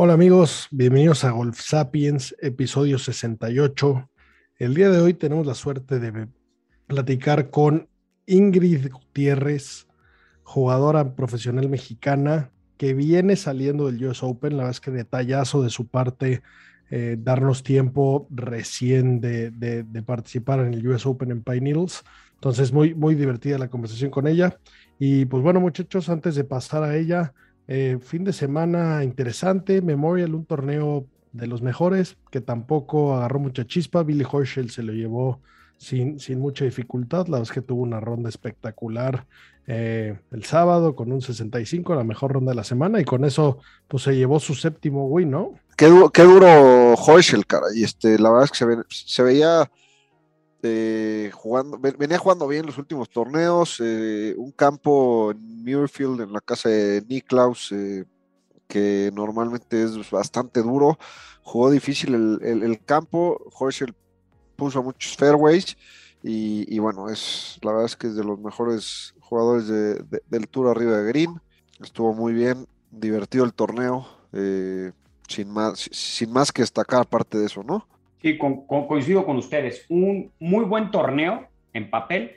Hola amigos, bienvenidos a Golf Sapiens, episodio 68. El día de hoy tenemos la suerte de platicar con Ingrid Gutiérrez, jugadora profesional mexicana que viene saliendo del US Open. La verdad es que detallazo de su parte eh, darnos tiempo recién de, de, participar en el US Open en Pine Needles. Entonces, muy, muy divertida la conversación con ella. Y pues bueno, muchachos, antes de pasar a ella, eh, fin de semana interesante, Memorial, un torneo de los mejores, que tampoco agarró mucha chispa. Billy Horschel se lo llevó sin, sin mucha dificultad. La verdad es que tuvo una ronda espectacular eh, el sábado con un 65, la mejor ronda de la semana, y con eso pues se llevó su séptimo win, ¿no? Qué, duro, qué duro Horschel, cara. Y este, la verdad es que se, se veía eh, jugando, venía jugando bien los últimos torneos, eh, un campo en Muirfield, en la casa de Niklaus, eh, que normalmente es bastante duro, jugó difícil el, campo, Horschel puso muchos fairways y, bueno, es la verdad es que es de los mejores jugadores del tour arriba de Green, estuvo muy bien, divertido el torneo, sin, más, sin más que destacar aparte de eso, ¿no? Sí, coincido con ustedes. Un muy buen torneo en papel,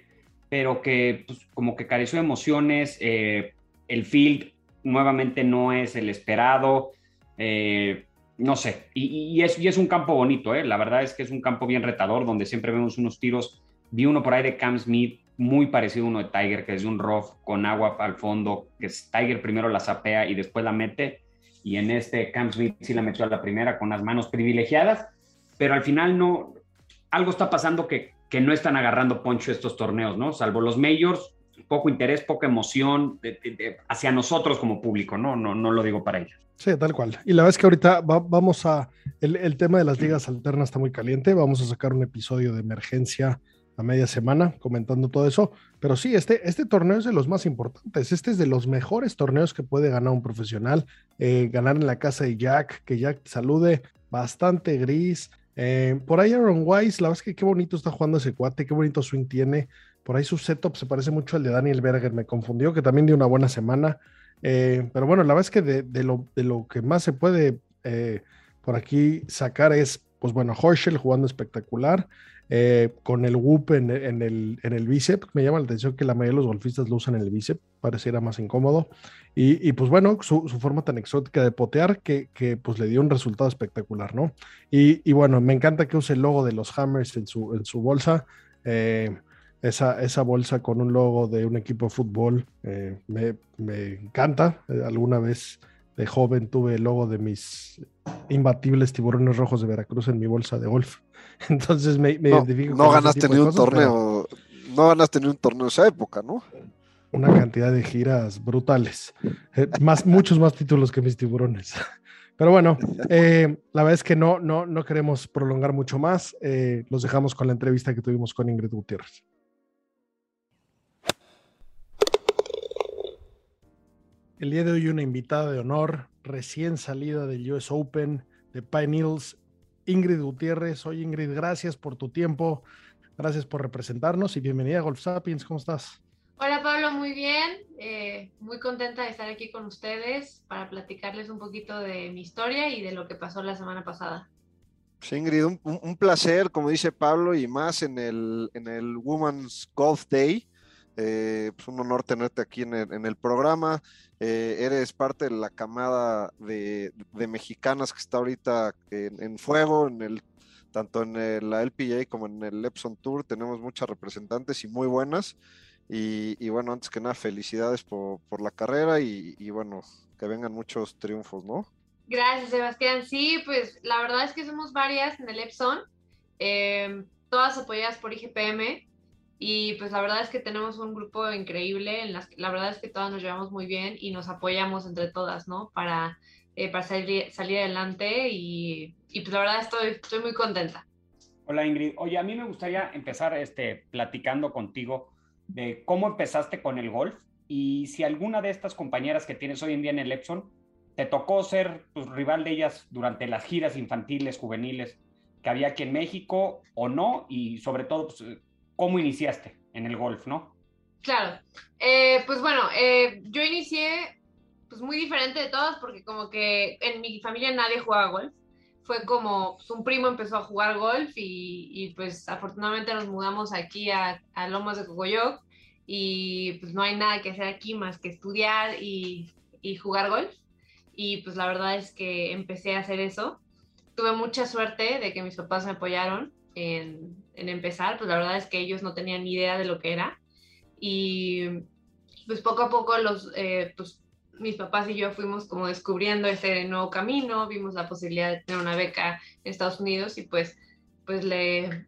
pero que pues, como que careció de emociones. Eh, el field nuevamente no es el esperado. Eh, no sé, y, es, es, un campo bonito, ¿eh? la verdad es que es un campo bien retador, donde siempre vemos unos tiros. Vi uno por ahí de Cam Smith, muy parecido a uno de Tiger, que es un rough con agua al fondo, que Tiger primero la sapea y después la mete, y en este Cam Smith sí la metió a la primera con las manos privilegiadas, pero al final no, algo está pasando que, que no están agarrando poncho estos torneos, ¿no? Salvo los majors, poco interés, poca emoción hacia nosotros como público, ¿no? ¿no? No lo digo para ellos. Sí, tal cual. Y la verdad es que ahorita vamos a, el, el, tema de las ligas alternas está muy caliente, vamos a sacar un episodio de emergencia a media semana comentando todo eso, pero sí, este, este torneo es de los más importantes, este es de los mejores torneos que puede ganar un profesional, eh, ganar en la casa de Jack, que Jack te salude, bastante gris, eh, por ahí Aaron Wise, la verdad es que qué bonito está jugando ese cuate, qué bonito swing tiene. Por ahí su setup se parece mucho al de Daniel Berger, me confundió, que también dio una buena semana. Eh, pero bueno, la verdad es que de, lo, que más se puede eh, por aquí sacar es, pues bueno, Horschel jugando espectacular. Eh, con el whoop en, el, bíceps. Me llama la atención que la mayoría de los golfistas lo usan en el bíceps, pareciera más incómodo. Y, pues bueno, su, forma tan exótica de potear que, pues le dio un resultado espectacular, ¿no? Y, bueno, me encanta que use el logo de los Hammers en su, bolsa. Eh, esa, bolsa con un logo de un equipo de fútbol eh, me, encanta. alguna vez de joven tuve el logo de mis imbatibles tiburones rojos de Veracruz en mi bolsa de golf. Entonces me, me no, identifico No ganaste ni un torneo, no ganaste ni un torneo esa época, ¿no? Una cantidad de giras brutales. Eh, más, muchos más títulos que mis tiburones. Pero bueno, eh, la verdad es que no, no, no queremos prolongar mucho más. Eh, los dejamos con la entrevista que tuvimos con Ingrid Gutiérrez. El día de hoy una invitada de honor, recién salida del US Open de Pine Hills, Ingrid Gutiérrez. Oye Ingrid, gracias por tu tiempo, gracias por representarnos y bienvenida a Golf Sapiens. ¿Cómo estás? Hola Pablo, muy bien. Eh, muy contenta de estar aquí con ustedes para platicarles un poquito de mi historia y de lo que pasó la semana pasada. Sí, Ingrid, un, un placer, como dice Pablo, y más en el, en el Women's Golf Day. Eh, pues un honor tenerte aquí en el, en el programa. Eh, eres parte de la camada de, de, mexicanas que está ahorita en, en fuego, en el, tanto en el, la LPA como en el Epson Tour. Tenemos muchas representantes y muy buenas. Y, y bueno, antes que nada, felicidades por, por la carrera y, y, bueno, que vengan muchos triunfos, ¿no? Gracias, Sebastián. Sí, pues la verdad es que somos varias en el Epson, eh, todas apoyadas por IGPM. Y pues la verdad es que tenemos un grupo increíble, en las, la verdad es que todas nos llevamos muy bien y nos apoyamos entre todas, ¿no? Para, eh, para salir, salir adelante y, y, pues la verdad estoy, estoy muy contenta. Hola Ingrid, oye, a mí me gustaría empezar este, platicando contigo de cómo empezaste con el golf y si alguna de estas compañeras que tienes hoy en día en el Epson te tocó ser pues, rival de ellas durante las giras infantiles, juveniles que había aquí en México o no y sobre todo pues, cómo iniciaste en el golf, ¿no? Claro, eh, pues bueno, eh, yo inicié pues muy diferente de todos porque como que en mi familia nadie jugaba golf. Fue como pues, un primo empezó a jugar golf y, pues afortunadamente nos mudamos aquí a, Lomas de Cocoyoc y pues no hay nada que hacer aquí más que estudiar y jugar golf. Y pues la verdad es que empecé a hacer eso. Tuve mucha suerte de que mis papás me apoyaron en, en, empezar, pues la verdad es que ellos no tenían ni idea de lo que era. Y pues poco a poco los, eh, pues mis papás y yo fuimos como descubriendo ese nuevo camino, vimos la posibilidad de tener una beca en Estados Unidos y pues, pues le,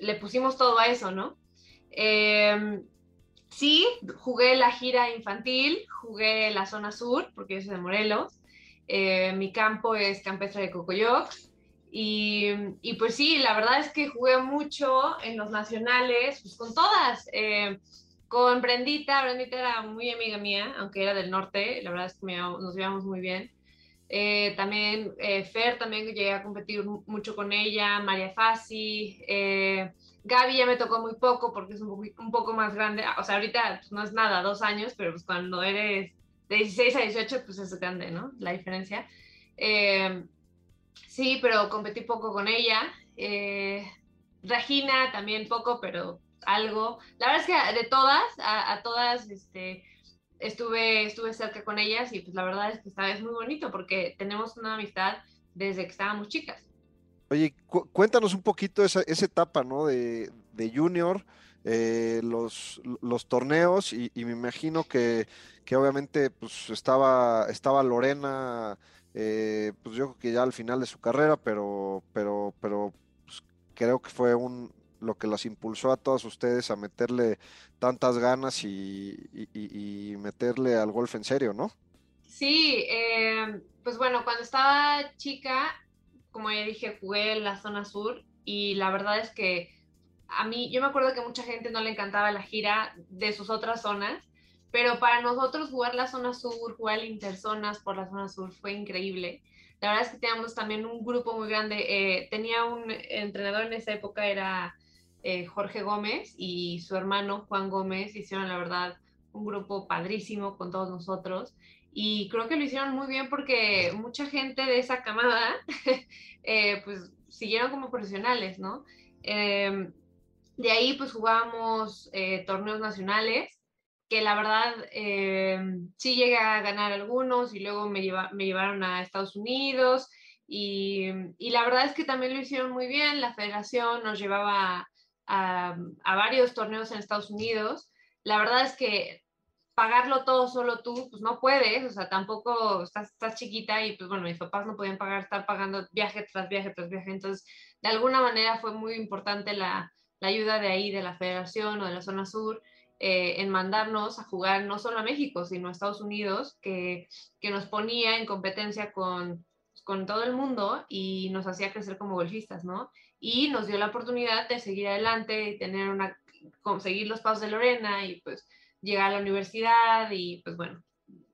le pusimos todo a eso, ¿no? Eh, sí, jugué la gira infantil, jugué la zona sur, porque yo soy de Morelos. Eh, mi campo es Campestre de Cocoyoc, y, y, pues sí, la verdad es que jugué mucho en los nacionales, pues con todas. Eh, con Brendita, Brendita era muy amiga mía, aunque era del norte, la verdad es que me, nos llevamos muy bien. Eh, también eh, Fer, también llegué a competir mucho con ella, María Fassi, eh, Gaby ya me tocó muy poco porque es un, un poco más grande, o sea, ahorita pues, no es nada, dos años, pero pues cuando eres de 16 a 18, pues es grande, ¿no? La diferencia. Eh, Sí, pero competí poco con ella. Eh, Regina también poco, pero algo. La verdad es que de todas, a, todas, este, estuve, estuve cerca con ellas y pues la verdad es que esta vez muy bonito porque tenemos una amistad desde que estábamos chicas. Oye, cu cuéntanos un poquito esa, esa etapa, ¿no? De, de junior, eh, los, los torneos y, y, me imagino que, que obviamente pues estaba, estaba Lorena eh, pues yo creo que ya al final de su carrera, pero, pero, pero pues creo que fue un, lo que las impulsó a todos ustedes a meterle tantas ganas y meterle al golf en serio, ¿no? Sí, eh, pues bueno, cuando estaba chica, como ya dije, jugué en la zona sur y la verdad es que a mí, yo me acuerdo que mucha gente no le encantaba la gira de sus otras zonas pero para nosotros jugar la zona sur, jugar el interzonas por la zona sur fue increíble. La verdad es que teníamos también un grupo muy grande. Eh, tenía un entrenador en esa época, era eh, Jorge Gómez y su hermano Juan Gómez. Hicieron, la verdad, un grupo padrísimo con todos nosotros. Y creo que lo hicieron muy bien porque mucha gente de esa camada, eh, pues, siguieron como profesionales, ¿no? Eh, de ahí, pues, jugábamos torneos nacionales que la verdad eh, sí llegué a ganar algunos y luego me, lleva, me llevaron a Estados Unidos y, y, la verdad es que también lo hicieron muy bien, la federación nos llevaba a, a, varios torneos en Estados Unidos, la verdad es que pagarlo todo solo tú, pues no puedes, o sea, tampoco estás, estás chiquita y pues bueno, mis papás no podían pagar, estar pagando viaje tras viaje tras viaje, entonces de alguna manera fue muy importante la, la ayuda de ahí, de la federación o de la zona sur, eh, en mandarnos a jugar no solo a México, sino a Estados Unidos, que, que nos ponía en competencia con, con todo el mundo y nos hacía crecer como golfistas, ¿no? Y nos dio la oportunidad de seguir adelante y tener una, conseguir los pasos de Lorena y pues llegar a la universidad y pues bueno,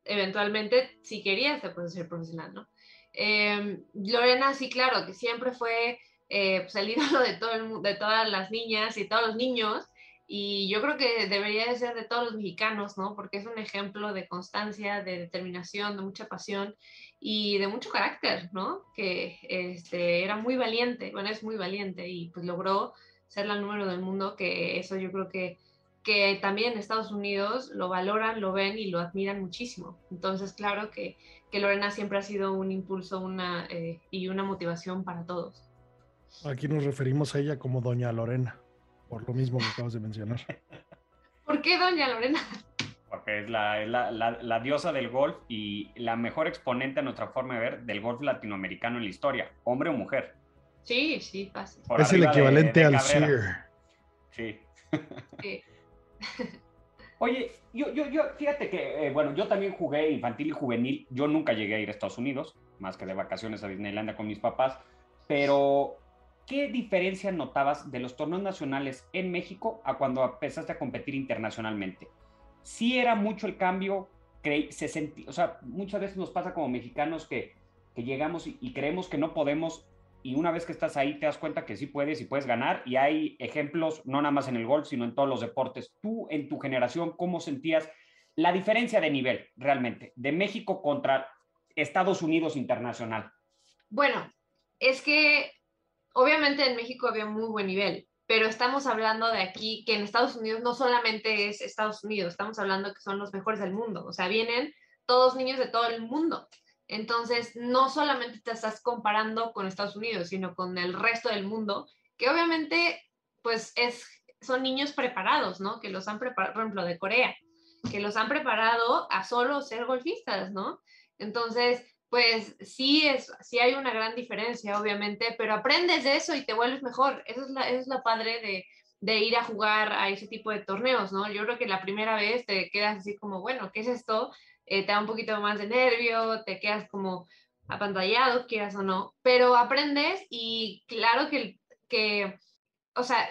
eventualmente si quería se puede ser profesional, ¿no? Em, Lorena sí, claro, que siempre fue eh, pues el ídolo de, todo el, de todas las niñas y todos los niños, y yo creo que debería de ser de todos los mexicanos, ¿no? Porque es un ejemplo de constancia, de determinación, de mucha pasión y de mucho carácter, ¿no? Que este, era muy valiente, bueno, es muy valiente y pues logró ser la número del mundo, que eso yo creo que, que también Estados Unidos lo valoran, lo ven y lo admiran muchísimo. Entonces, claro que, que Lorena siempre ha sido un impulso una, eh, y una motivación para todos. Aquí nos referimos a ella como Doña Lorena por lo mismo que acabas de mencionar. ¿Por qué Doña Lorena? Porque es la, la, la, diosa del golf y la mejor exponente a nuestra forma de ver del golf latinoamericano en la historia, hombre o mujer. Sí, sí, fácil. es el equivalente al Sear. Sí. sí. Oye, yo, yo, yo, fíjate que, eh, bueno, yo también jugué infantil y juvenil. Yo nunca llegué a ir a Estados Unidos, más que de vacaciones a Disneylandia con mis papás, pero ¿qué diferencia notabas de los torneos nacionales en México a cuando empezaste a competir internacionalmente? Sí era mucho el cambio, se sentí, o sea, muchas veces nos pasa como mexicanos que, llegamos y, creemos que no podemos y una vez que estás ahí te das cuenta que sí puedes y puedes ganar y hay ejemplos no nada más en el golf, sino en todos los deportes. Tú en tu generación, ¿cómo sentías la diferencia de nivel realmente de México contra Estados Unidos internacional? Bueno, es que obviamente en México había muy buen nivel, pero estamos hablando de aquí que en Estados Unidos no solamente es Estados Unidos, estamos hablando que son los mejores del mundo, o sea, vienen todos niños de todo el mundo. Entonces, no solamente te estás comparando con Estados Unidos, sino con el resto del mundo, que obviamente, pues, es, son niños preparados, ¿no? Que los han preparado, por ejemplo, de Corea, que los han preparado a solo ser golfistas, ¿no? Entonces, pues sí, es, sí hay una gran diferencia, obviamente, pero aprendes de eso y te vuelves mejor. Eso es la, es la padre de, de, ir a jugar a ese tipo de torneos, ¿no? Yo creo que la primera vez te quedas así como, bueno, ¿qué es esto? Eh, te da un poquito más de nervio, te quedas como apantallado, quieras o no, pero aprendes y claro que, que o sea,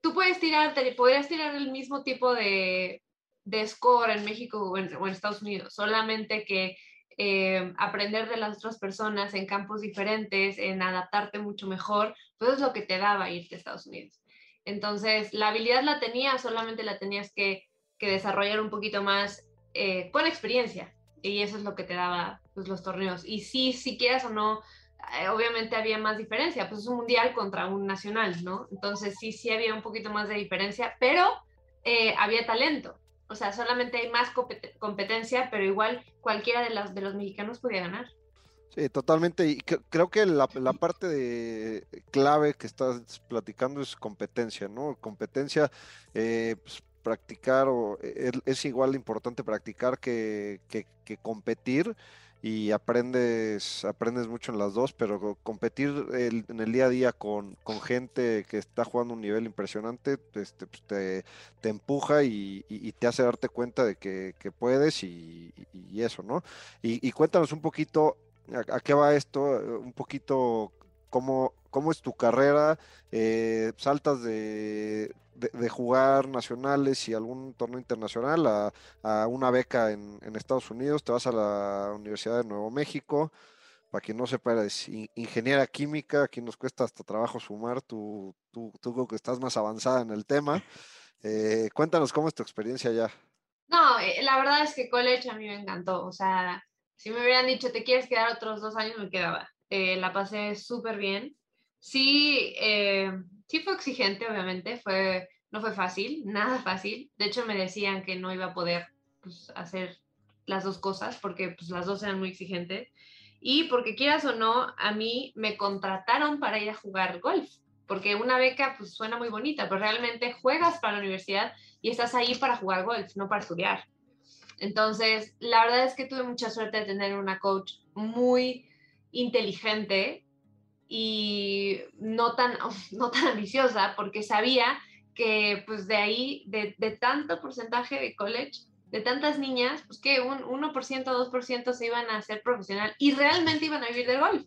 tú puedes tirar, te podrías tirar el mismo tipo de, de score en México o en, o en Estados Unidos, solamente que eh, aprender de las otras personas en campos diferentes, en adaptarte mucho mejor, pues es lo que te daba irte a Estados Unidos. Entonces, la habilidad la tenías, solamente la tenías que, desarrollar un poquito más eh, con experiencia. Y eso es lo que te daba pues, los torneos. Y sí, si quieras o no, eh, obviamente había más diferencia, pues es un mundial contra un nacional, ¿no? Entonces sí, sí había un poquito más de diferencia, pero había talento. O sea, solamente hay más competencia, pero igual cualquiera de, las, de los mexicanos podía ganar. Sí, totalmente. Y creo que la, parte de clave que estás platicando es competencia, ¿no? Competencia, eh, pues, practicar, o, e, es, igual importante practicar que, que competir y aprendes, aprendes mucho en las dos, pero competir en el día a día con, gente que está jugando un nivel impresionante, este, pues te, te, empuja y, te hace darte cuenta de que, puedes y, eso, ¿no? Y, cuéntanos un poquito a, qué va esto, un poquito cómo, cómo es tu carrera, eh, saltas de, de, jugar nacionales y algún torneo internacional a, una beca en, Estados Unidos, te vas a la Universidad de Nuevo México. Para quien no sepa, es ingeniera química, aquí nos cuesta hasta trabajo sumar, tú, tú, tú que estás más avanzada en el tema. Eh, cuéntanos cómo es tu experiencia allá. No, eh, la verdad es que college a mí me encantó. O sea, si me hubieran dicho, te quieres quedar otros dos años, me quedaba. Eh, la pasé súper bien. Sí, sí fue exigente, obviamente, fue, no fue fácil, nada fácil. De hecho, me decían que no iba a poder pues, hacer las dos cosas porque pues, las dos eran muy exigentes. Y porque quieras o no, a mí me contrataron para ir a jugar golf, porque una beca pues suena muy bonita, pero realmente juegas para la universidad y estás ahí para jugar golf, no para estudiar. Entonces, la verdad es que tuve mucha suerte de tener una coach muy inteligente y no tan, no tan ambiciosa porque sabía que pues de ahí, de, de tanto porcentaje de college, de tantas niñas, pues que un 1%, 2% se iban a hacer profesional y realmente iban a vivir del golf.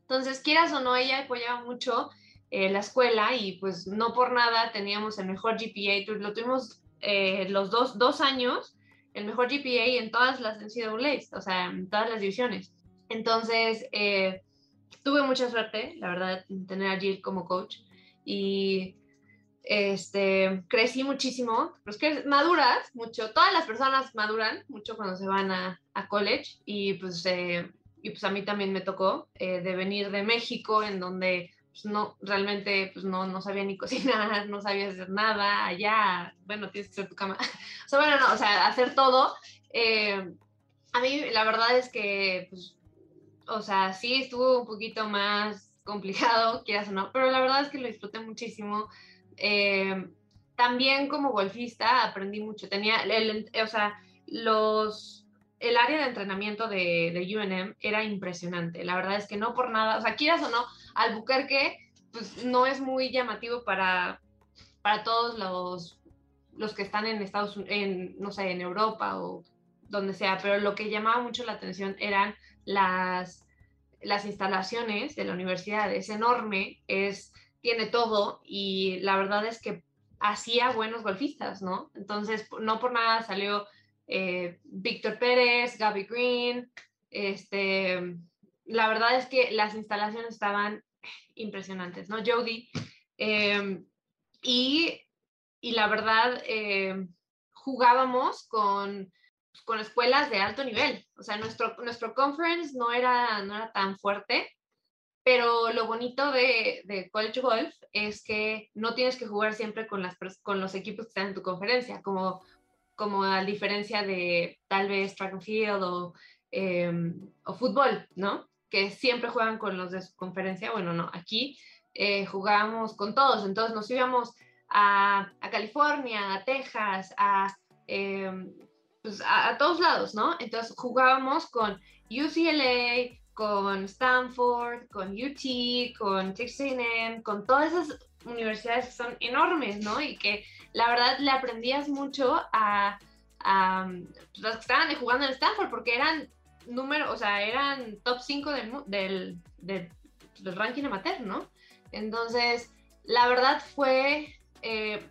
Entonces, quieras o no, ella apoyaba mucho eh, la escuela y pues no por nada teníamos el mejor GPA, lo tuvimos eh, los dos, dos años el mejor GPA en todas las NCAAs, o sea, en todas las divisiones. Entonces, eh, tuve mucha suerte, la verdad, en tener a Jill como coach y este, crecí muchísimo, pues que maduras mucho, todas las personas maduran mucho cuando se van a, a college y pues, eh, y pues a mí también me tocó eh, de venir de México en donde pues, no, realmente pues no, no sabía ni cocinar, no sabía hacer nada, allá, bueno, tienes que hacer tu cama, o sea, bueno, no, o sea, hacer todo. Eh, a mí la verdad es que, pues, o sea, sí estuvo un poquito más complicado, quieras o no, pero la verdad es que lo disfruté muchísimo. Eh, también como golfista aprendí mucho. Tenía, el, o sea, los, el área de entrenamiento de, de, UNM era impresionante. La verdad es que no por nada, o sea, quieras o no, Albuquerque, pues no es muy llamativo para, para todos los, los que están en Estados Unidos, en, no sé, en Europa o donde sea, pero lo que llamaba mucho la atención eran las, las instalaciones de la universidad. Es enorme, es tiene todo y la verdad es que hacía buenos golfistas, ¿no? Entonces, no por nada salió eh, Víctor Pérez, Gaby Green, este, la verdad es que las instalaciones estaban impresionantes, ¿no? Jody, eh, y, y, la verdad, eh, jugábamos con, con escuelas de alto nivel, o sea, nuestro, nuestro conference no era, no era tan fuerte, pero lo bonito de, de, college golf es que no tienes que jugar siempre con, las, con los equipos que están en tu conferencia, como, como a diferencia de tal vez track and field o, eh, o fútbol, ¿no? Que siempre juegan con los de su conferencia. Bueno, no, aquí eh, jugábamos con todos, entonces nos íbamos a, a California, a Texas, a, eh, pues a, todos lados, ¿no? Entonces jugábamos con UCLA, con Stanford, con UT, con Texas A&M, con todas esas universidades que son enormes, ¿no? Y que la verdad le aprendías mucho a, a los que estaban jugando en Stanford, porque eran número, o sea, eran top 5 del, del, del, del, ranking amateur, ¿no? Entonces, la verdad fue eh,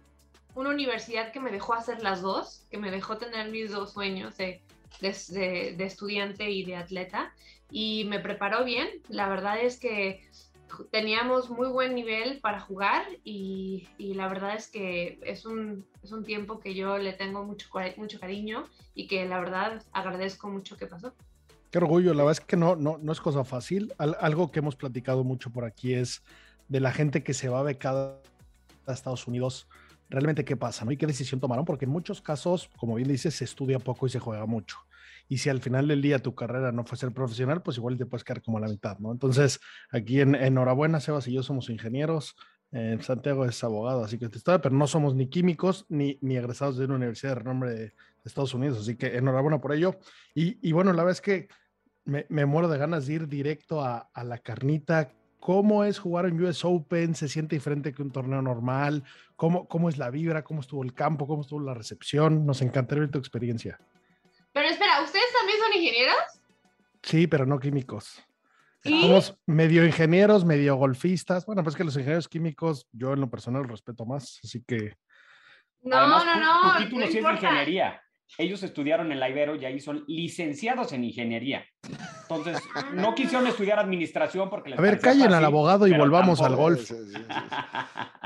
una universidad que me dejó hacer las dos, que me dejó tener mis dos sueños de, de, de estudiante y de atleta y me preparó bien. La verdad es que teníamos muy buen nivel para jugar y, y la verdad es que es un, es un, tiempo que yo le tengo mucho, mucho cariño y que la verdad agradezco mucho que pasó. Qué orgullo, la verdad es que no, no, no es cosa fácil. Al, algo que hemos platicado mucho por aquí es de la gente que se va becada a Estados Unidos. Realmente, ¿qué pasa? ¿no? ¿Y qué decisión tomaron? Porque en muchos casos, como bien dices, se estudia poco y se juega mucho y si al final del día tu carrera no fue ser profesional, pues igual te puedes quedar como a la mitad, ¿no? Entonces, aquí en enhorabuena, Sebas y yo somos ingenieros, eh, Santiago es abogado, así que te está, pero no somos ni químicos ni, ni egresados de una universidad de renombre de, Estados Unidos, así que enhorabuena por ello. Y, y bueno, la verdad es que me, me, muero de ganas de ir directo a, a la carnita. ¿Cómo es jugar en US Open? ¿Se siente diferente que un torneo normal? ¿Cómo, ¿Cómo es la vibra? ¿Cómo estuvo el campo? ¿Cómo estuvo la recepción? Nos encantaría ver tu experiencia. Pero espera, ¿ustedes también son ingenieros? Sí, pero no químicos. ¿Sí? Somos medio ingenieros, medio golfistas. Bueno, pues que los ingenieros químicos, yo en lo personal respeto más, así que. No, Además, no, no. Tu, título no sí es ingeniería. Ellos estudiaron en la Ibero y ahí son licenciados en ingeniería. Entonces, no quisieron estudiar administración porque les A ver, callen fácil, al abogado y volvamos tampoco. al golf. Sí,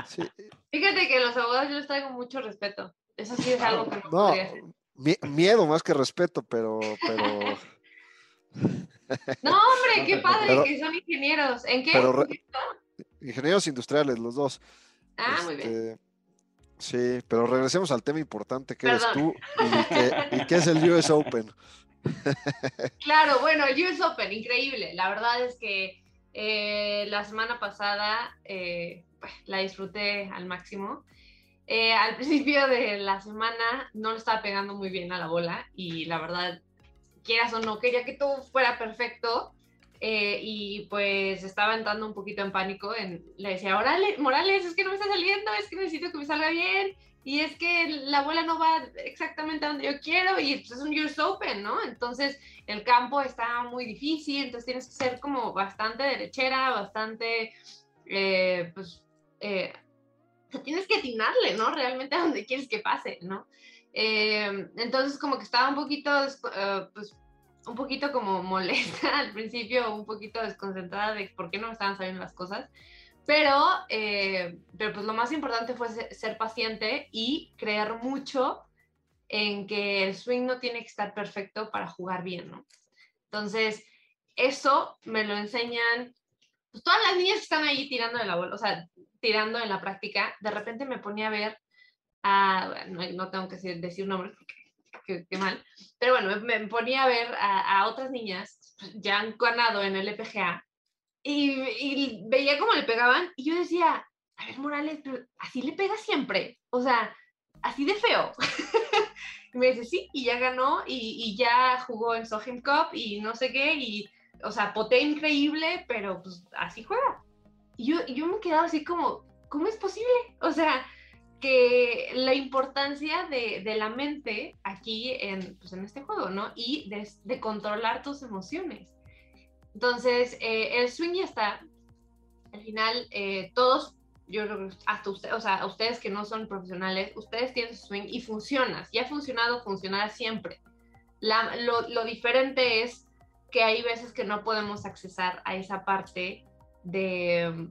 sí, sí. Fíjate que los abogados yo les traigo mucho respeto. Eso sí es algo que no, no podría hacer. Miedo más que respeto, pero. pero... No, hombre, qué padre pero, que son ingenieros. ¿En qué? Pero ingenieros industriales, los dos. Ah, este, muy bien. Sí, pero regresemos al tema importante que Perdón. eres tú y que, y que es el US Open. Claro, bueno, el US Open, increíble. La verdad es que eh, la semana pasada eh, la disfruté al máximo. Eh, al principio de la semana no le estaba pegando muy bien a la bola y la verdad, quieras o no, quería que todo fuera perfecto eh, y pues estaba entrando un poquito en pánico. En, le decía, Orale, Morales, es que no me está saliendo, es que necesito que me salga bien y es que la bola no va exactamente a donde yo quiero y es un US Open, ¿no? Entonces el campo está muy difícil, entonces tienes que ser como bastante derechera, bastante, eh, pues, eh, tienes que atinarle, ¿no? Realmente a donde quieres que pase, ¿no? Eh, entonces como que estaba un poquito, pues, un poquito como molesta al principio, un poquito desconcentrada de por qué no me estaban saliendo las cosas. Pero, eh, pero pues lo más importante fue ser paciente y creer mucho en que el swing no tiene que estar perfecto para jugar bien, ¿no? Entonces, eso me lo enseñan pues, todas las niñas que están ahí tirando de la bola, o sea, tirando en la práctica. De repente me ponía a ver a, no, tengo que decir, nombres porque qué mal, pero bueno, me, ponía a ver a, a, otras niñas ya han ganado en el EPGA y, veía cómo le pegaban y yo decía, a ver, Morales, así le pega siempre, o sea, así de feo. y me dice, sí, y ya ganó y, ya jugó en Sohim Cup y no sé qué, y, o sea, poté increíble, pero pues así juega. Y yo, yo me quedaba así como, ¿cómo es posible? O sea, que la importancia de, de la mente aquí en, pues, en este juego, ¿no? Y de, de controlar tus emociones. Entonces, eh, el swing ya está. Al final, eh, todos, yo creo que hasta usted, o sea, ustedes que no son profesionales, ustedes tienen su swing y funciona. Si ha funcionado, funcionará siempre. La, lo, lo, diferente es que hay veces que no podemos accesar a esa parte de,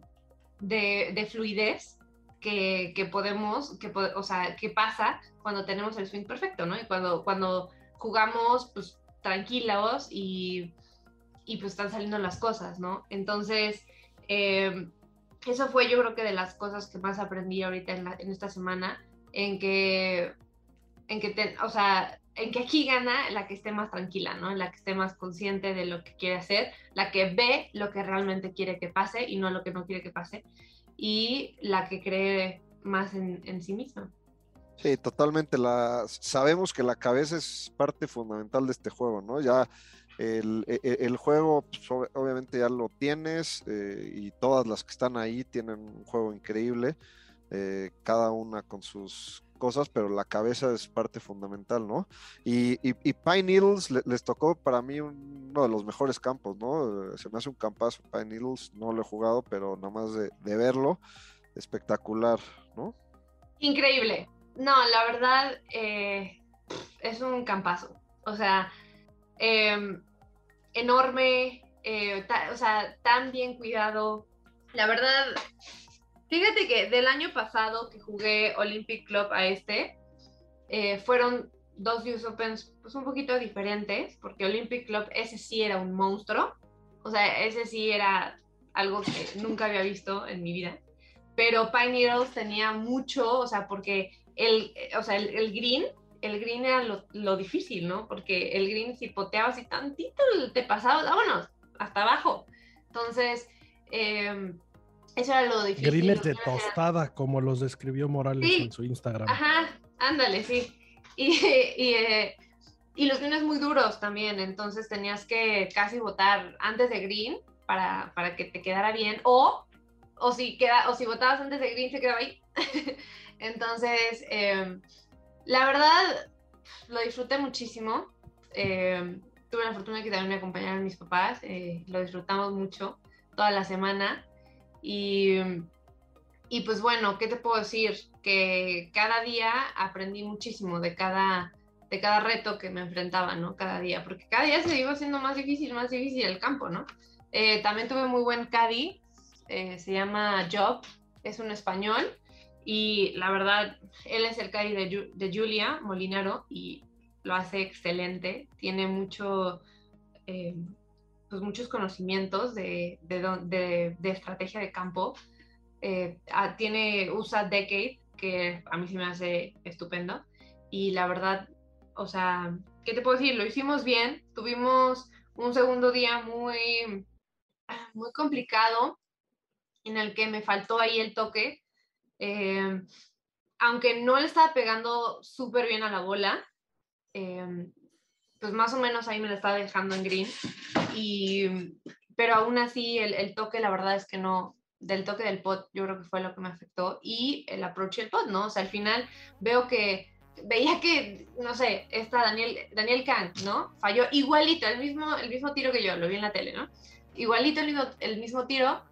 de, de fluidez que, podemos, que, o sea, que pasa cuando tenemos el swing perfecto, ¿no? Y cuando, cuando jugamos, pues, tranquilos y y pues están saliendo las cosas, ¿no? Entonces, eh, eso fue yo creo que de las cosas que más aprendí ahorita en, esta semana, en que, en que o sea, en que aquí gana la que esté más tranquila, ¿no? En la que esté más consciente de lo que quiere hacer, la que ve lo que realmente quiere que pase y no lo que no quiere que pase, y la que cree más en, sí misma. Sí, totalmente. La, sabemos que la cabeza es parte fundamental de este juego, ¿no? Ya el, e, e, el, juego, pues, obviamente ya lo tienes eh, y todas las que están ahí tienen un juego increíble, eh, cada una con sus cosas, pero la cabeza es parte fundamental, ¿no? Y, Pine Needles les tocó para mí uno de los mejores campos, ¿no? Se me hace un campazo Pine Needles, no lo he jugado, pero nada más de, verlo, espectacular, ¿no? Increíble. No, la verdad eh, es un campazo. O sea, eh, enorme, eh, o sea, tan bien cuidado. La verdad, fíjate que del año pasado que jugué Olympic Club a este, eh, fueron dos US Opens pues un poquito diferentes, porque Olympic Club ese sí era un monstruo, o sea, ese sí era algo que nunca había visto en mi vida, pero Pine Needles tenía mucho, o sea, porque el, o sea, el green el green era lo, difícil, ¿no? Porque el green si poteabas y tantito te pasaba, vámonos, hasta abajo. Entonces, em, eso era lo difícil. De tostada, como los describió Morales en su Instagram. Ajá, ándale, sí. Y, y, eh, y los greens muy duros también, entonces tenías que casi votar antes de green para, para que te quedara bien, o, o, si queda, o si votabas antes de green se quedaba ahí. entonces, eh, la verdad, lo disfruté muchísimo. Eh, tuve la fortuna de que también me acompañaron mis papás. Eh, lo disfrutamos mucho toda la semana. Y, y pues bueno, ¿qué te puedo decir? Que cada día aprendí muchísimo de cada, de cada reto que me enfrentaba, ¿no? Cada día, porque cada día se iba haciendo más difícil, más difícil el campo, ¿no? Eh, también tuve muy buen caddy, se llama Job, es un español, y la verdad, él es el caddy de, Julia Molinaro y lo hace excelente. Tiene mucho, eh, pues muchos conocimientos de, de, estrategia de campo. Eh, ah, tiene, usa Decade, que a mí sí me hace estupendo. Y la verdad, o sea, ¿qué te puedo decir? Lo hicimos bien. Tuvimos un segundo día muy, muy complicado en el que me faltó ahí el toque eh, aunque no le estaba pegando súper bien a la bola, eh, pues más o menos ahí me la estaba dejando en green. Y, pero aún así el, toque, la verdad es que no, del toque del pot, yo creo que fue lo que me afectó. Y el approach del pot, ¿no? O sea, al final veo que, veía que, no sé, esta Daniel, Daniel Kang, ¿no? Falló igualito, el mismo, el mismo tiro que yo, lo vi en la tele, ¿no? Igualito el mismo, el mismo tiro,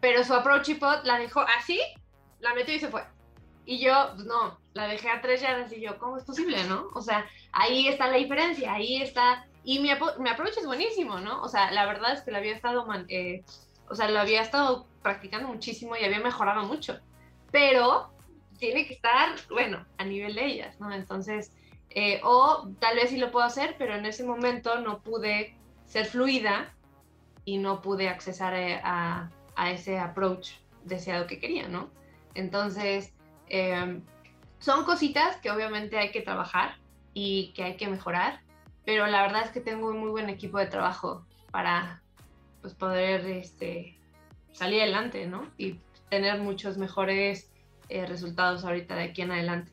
pero su approach y pot la dejó así la metió y se fue. Y yo, pues no, la dejé a tres yardas y yo, ¿cómo es posible, no? O sea, ahí está la diferencia, ahí está. Y mi, mi approach es buenísimo, ¿no? O sea, la verdad es que lo había estado, eh, o sea, lo había estado practicando muchísimo y había mejorado mucho. Pero tiene que estar, bueno, a nivel de ellas, ¿no? Entonces, eh, o tal vez sí lo puedo hacer, pero en ese momento no pude ser fluida y no pude accesar eh, a, a ese approach deseado que quería, ¿no? Entonces, Em, son cositas que obviamente hay que trabajar y que hay que mejorar, pero la verdad es que tengo un muy buen equipo de trabajo para pues, poder este, salir adelante, ¿no? Y tener muchos mejores eh, resultados ahorita de aquí en adelante.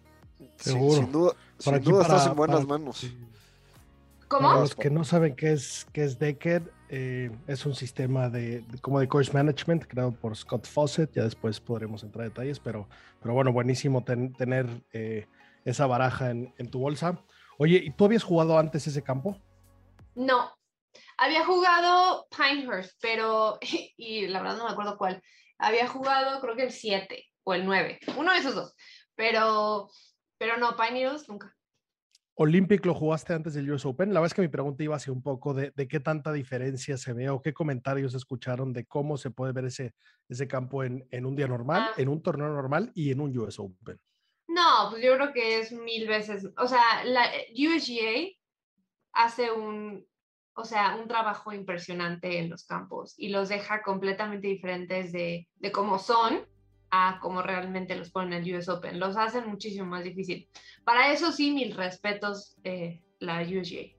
Seguro. sin duda, sin duda estás en buenas manos. ¿Cómo? Para los que no saben qué es, qué es Decade, eh, es un sistema de, como de course management creado por Scott Fawcett. Ya después podremos entrar a detalles, pero, pero bueno, buenísimo tener eh, esa baraja en, en, tu bolsa. Oye, ¿y tú habías jugado antes ese campo? No, había jugado Pinehurst, pero, y la verdad no me acuerdo cuál. Había jugado creo que el 7 o el 9, uno de esos dos, pero, pero no, Pinehurst nunca. Olympic lo jugaste antes del US Open. La verdad es que mi pregunta iba hacia un poco de, qué tanta diferencia se ve o qué comentarios escucharon de cómo se puede ver ese, ese campo en, un día normal, ah. en un torneo normal y en un US Open. No, pues yo creo que es mil veces. O sea, la eh, USGA hace un, o sea, un trabajo impresionante en los campos y los deja completamente diferentes de, de cómo son a como realmente los ponen en el US Open. Los hacen muchísimo más difícil. Para eso sí, mil respetos eh, la USGA.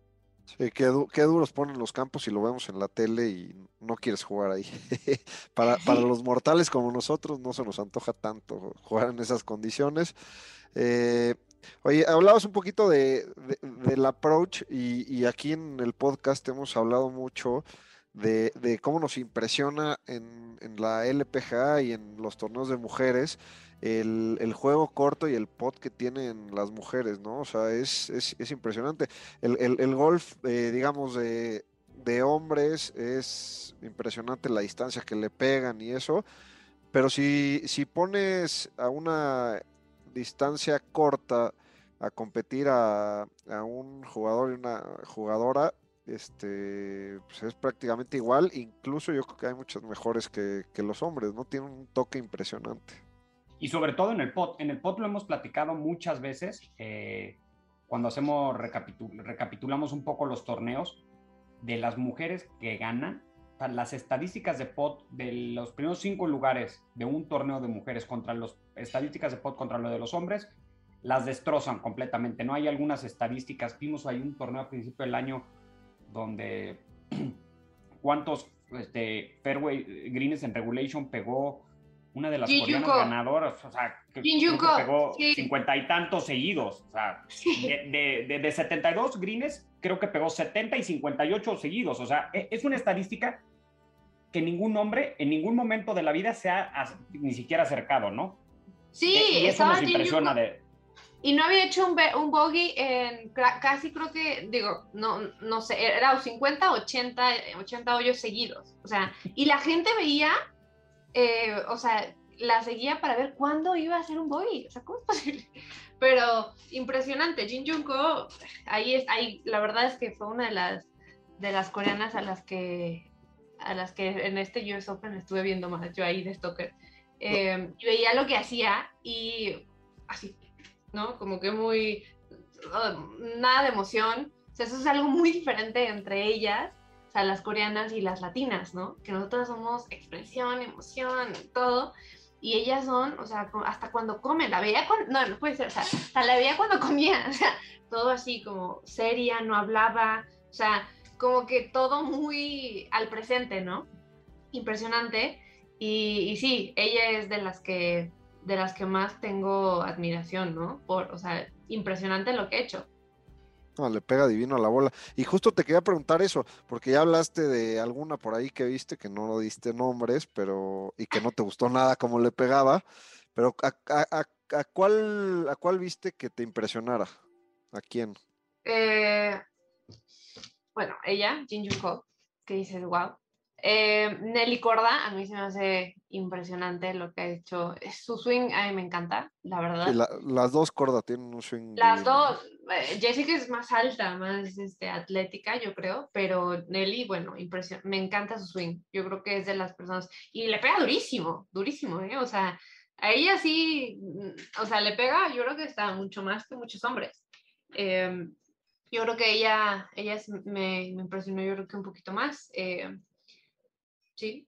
Sí, qué, duros ponen los campos y lo vemos en la tele y no quieres jugar ahí. para, para, los mortales como nosotros no se nos antoja tanto jugar en esas condiciones. Eh, oye, hablabas un poquito de, del approach y, y, aquí en el podcast hemos hablado mucho de, cómo nos impresiona en, la LPGA y en los torneos de mujeres el, juego corto y el pot que tienen las mujeres, ¿no? O sea, es, es, impresionante. El, golf, eh, digamos, de, de, hombres es impresionante la distancia que le pegan y eso, pero si, si pones a una distancia corta a competir a, a un jugador y una jugadora, este, pues es prácticamente igual, incluso yo creo que hay muchos mejores que, los hombres, ¿no? Tienen un toque impresionante. Y sobre todo en el pot, en el pot lo hemos platicado muchas veces, eh, cuando hacemos, recapitulamos un poco los torneos, de las mujeres que ganan, las estadísticas de pot de los primeros cinco lugares de un torneo de mujeres contra las estadísticas de pot contra lo de los hombres, las destrozan completamente. No hay algunas estadísticas. Vimos ahí un torneo a principio del año donde cuántos este, fairway greens en regulation pegó una de las coreanas ganadoras, o sea, que, pegó cincuenta y tantos seguidos, o sea, de, de, de, 72 greens creo que pegó 70 y 58 seguidos, o sea, e, es una estadística que ningún hombre en ningún momento de la vida se ha ni siquiera acercado, ¿no? Sí, e, y eso nos impresiona de, y no había hecho un, un bogey en casi creo que, digo, no, no sé, era 50, 80, 80 hoyos seguidos. O sea, y la gente veía, eh, o sea, la seguía para ver cuándo iba a hacer un bogey. O sea, ¿cómo es posible? Pero impresionante. Jin Junko, ahí es, ahí, la verdad es que fue una de las, de las coreanas a las que, a las que en este US Open estuve viendo más, yo ahí de Stoker. Eh, y veía lo que hacía y así, ¿no? Como que muy, ah, nada de emoción. O sea, eso es algo muy diferente entre ellas, o sea, las coreanas y las latinas, ¿no? Que nosotros somos expresión, emoción, todo. Y ellas son, o sea, hasta cuando comen, la veía cuando, no, no puede ser, o sea, la veía cuando comía, o sea, todo así como seria, no hablaba, o sea, como que todo muy al presente, ¿no? Impresionante. Y sí, ella es de las que de las que más tengo admiración, ¿no? Por, o sea, impresionante lo que he hecho. No, le pega divino a la bola. Y justo te quería preguntar eso, porque ya hablaste de alguna por ahí que viste, que no lo diste nombres, pero, y que no te gustó nada como le pegaba, pero ¿a, cuál, a cuál viste que te impresionara? ¿A quién? Eh, bueno, ella, Jin Ko, que dices, wow. Eh, Nelly Corda, a mí se me hace impresionante lo que ha hecho. Su swing a mí me encanta, la verdad. las dos Corda tienen un swing. Las dos. Eh, Jessica es más alta, más este, atlética, yo creo, pero Nelly, bueno, impresión, me encanta su swing. Yo creo que es de las personas. Y le pega durísimo, durísimo, ¿eh? O sea, a ella sí, o sea, le pega, yo creo que está mucho más que muchos hombres. Em, yo creo que ella, ella me, me, impresionó, yo creo que un poquito más. Eh, sí.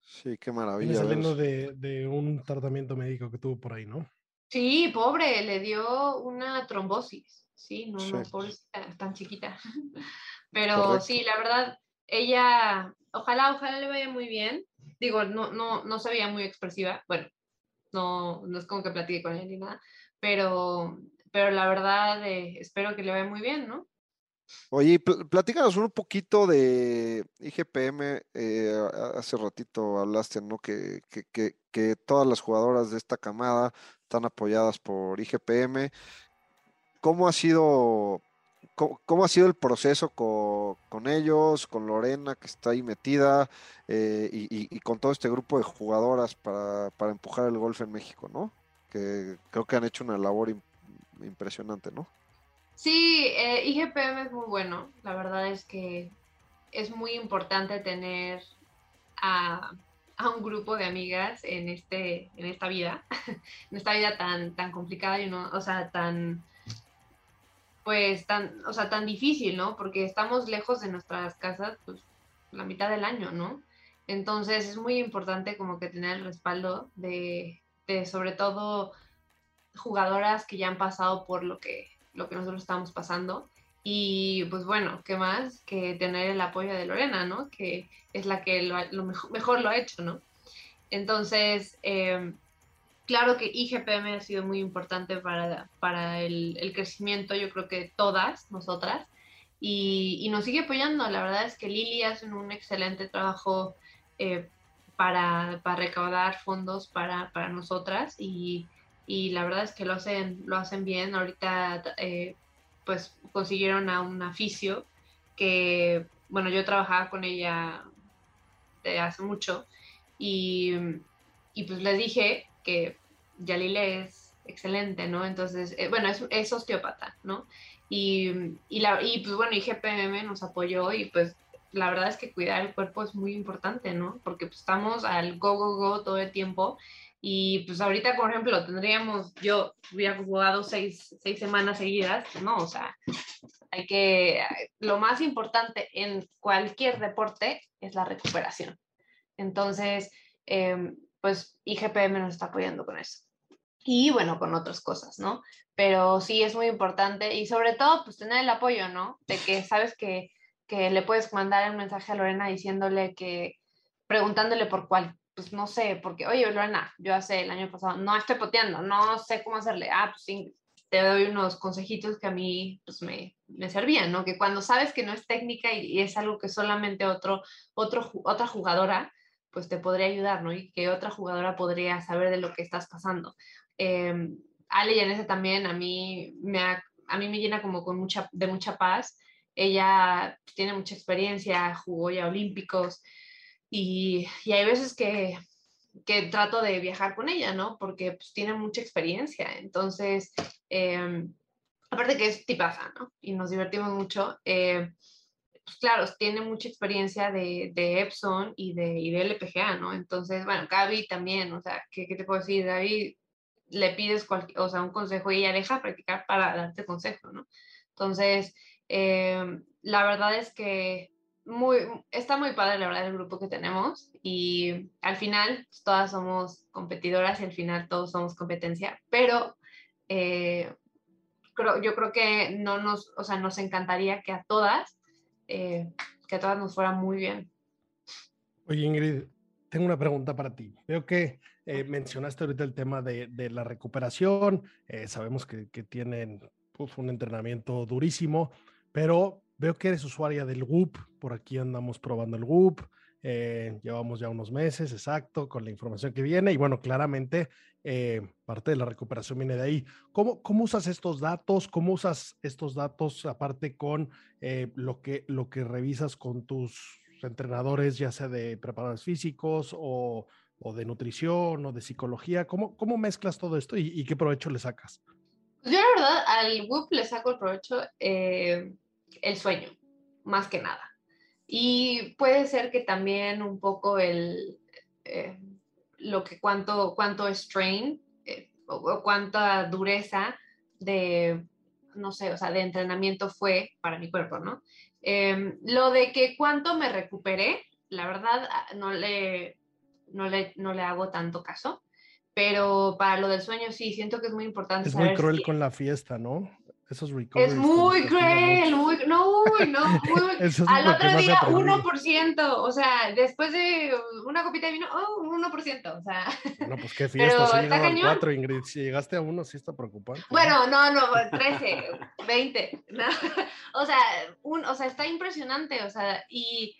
Sí, qué maravilla. Saliendo de, de, un tratamiento médico que tuvo por ahí, ¿no? Sí, pobre, le dio una trombosis. Sí, no, no, pobrecita, tan chiquita. Pero sí, la verdad, ella, ojalá, ojalá le vaya muy bien. Digo, no, no, no se veía muy expresiva. Bueno, no, no es como que platique con ella ni nada, pero, pero la verdad, eh, espero que le vaya muy bien, ¿no? Oye, platícanos un poquito de IGPM. Eh, hace ratito hablaste, ¿no? Que, que, que, todas las jugadoras de esta camada están apoyadas por IGPM. ¿Cómo ha sido, cómo, ha sido el proceso con, ellos, con Lorena, que está ahí metida, eh, y, y, con todo este grupo de jugadoras para, para, empujar el golf en México, ¿no? Que creo que han hecho una labor impresionante, ¿no? Sí, eh, IGPM es muy bueno. La verdad es que es muy importante tener a, un grupo de amigas en este, en esta vida, en esta vida tan, tan complicada y no, o sea, tan, pues, tan, o sea, tan difícil, ¿no? Porque estamos lejos de nuestras casas, pues, la mitad del año, ¿no? Entonces es muy importante como que tener el respaldo de, de sobre todo jugadoras que ya han pasado por lo que lo que nosotros estamos pasando. Y pues bueno, ¿qué más que tener el apoyo de Lorena, ¿no? Que es la que lo, mejor, lo ha hecho, ¿no? Entonces, em, claro que IGPM ha sido muy importante para, para el, el, crecimiento, yo creo que todas nosotras, y, y, nos sigue apoyando. La verdad es que Lili hace un excelente trabajo eh, para, para, recaudar fondos para, para nosotras y, y la verdad es que lo hacen, lo hacen bien. Ahorita eh, pues consiguieron a un aficio que, bueno, yo trabajaba con ella de hace mucho y, y pues les dije que Yalile es excelente, ¿no? Entonces, eh, bueno, es, es, osteópata, ¿no? Y, y, la, y pues bueno, IGPM nos apoyó y pues la verdad es que cuidar el cuerpo es muy importante, ¿no? Porque pues, estamos al go, go, go todo el tiempo y pues ahorita, por ejemplo, tendríamos, yo hubiera jugado seis, seis semanas seguidas, pues, no, o sea, hay que, lo más importante en cualquier deporte es la recuperación. Entonces, em, pues IGPM nos está apoyando con eso. Y bueno, con otras cosas, ¿no? Pero sí es muy importante y sobre todo, pues tener el apoyo, ¿no? De que sabes que, que le puedes mandar un mensaje a Lorena diciéndole que, preguntándole por cuál pues no sé, porque, oye, Lorena, yo hace el año pasado, no estoy poteando, no sé cómo hacerle, ah, pues sí, te doy unos consejitos que a mí, pues me, me servían, ¿no? Que cuando sabes que no es técnica y, es algo que solamente otro, otro, otra jugadora, pues te podría ayudar, ¿no? Y que otra jugadora podría saber de lo que estás pasando. Eh, Ale Yanese también a mí me, a mí me llena como con mucha, de mucha paz. Ella tiene mucha experiencia, jugó ya olímpicos, y, y hay veces que, que, trato de viajar con ella, ¿no? Porque pues, tiene mucha experiencia. Entonces, eh, aparte que es tipaza, ¿no? Y nos divertimos mucho. Eh, pues claro, tiene mucha experiencia de, de Epson y de, y de LPGA, ¿no? Entonces, bueno, Gaby también, o sea, ¿qué, qué te puedo decir? Gaby le pides o sea, un consejo y ella deja practicar para darte consejo, ¿no? Entonces, eh, la verdad es que muy, está muy padre la verdad el grupo que tenemos y al final pues, todas somos competidoras y al final todos somos competencia, pero eh, creo, yo creo que no nos, o sea, nos encantaría que a todas, eh, que a todas nos fuera muy bien. Oye Ingrid, tengo una pregunta para ti. Veo que eh, mencionaste ahorita el tema de, de la recuperación, sabemos que, que tienen pues, un entrenamiento durísimo, pero Veo que eres usuaria del WUP, por aquí andamos probando el WUP, eh, llevamos ya unos meses, exacto, con la información que viene y bueno, claramente eh, parte de la recuperación viene de ahí. ¿Cómo, ¿Cómo, usas estos datos? ¿Cómo usas estos datos aparte con eh, lo, que, lo que revisas con tus entrenadores, ya sea de preparadores físicos o, o de nutrición o de psicología? ¿Cómo, cómo mezclas todo esto y, y qué provecho le sacas? Yo la verdad al WUP le saco el provecho eh, el sueño, más que nada. Y puede ser que también un poco el, eh, lo que cuánto, cuánto strain eh, o, o cuánta dureza de, no sé, o sea, de entrenamiento fue para mi cuerpo, ¿no? Em, lo de que cuánto me recuperé, la verdad, ah, no le, no le, no le hago tanto caso, pero para lo del sueño sí, siento que es muy importante. Es muy cruel si- con la fiesta, ¿no? Esos Es recoveries. muy te tiran cruel, muy, no, no, muy, es al otro día aprendido. 1%, o sea, después de una copita de vino, oh, un 1%, o sea, No, pues qué fiesta, si está cañón. cuatro, Ingrid. Si llegaste a uno, sí está preocupante. ¿no? bueno, no, no, 13, 20, no, o sea, un, o sea, está impresionante, o sea, y,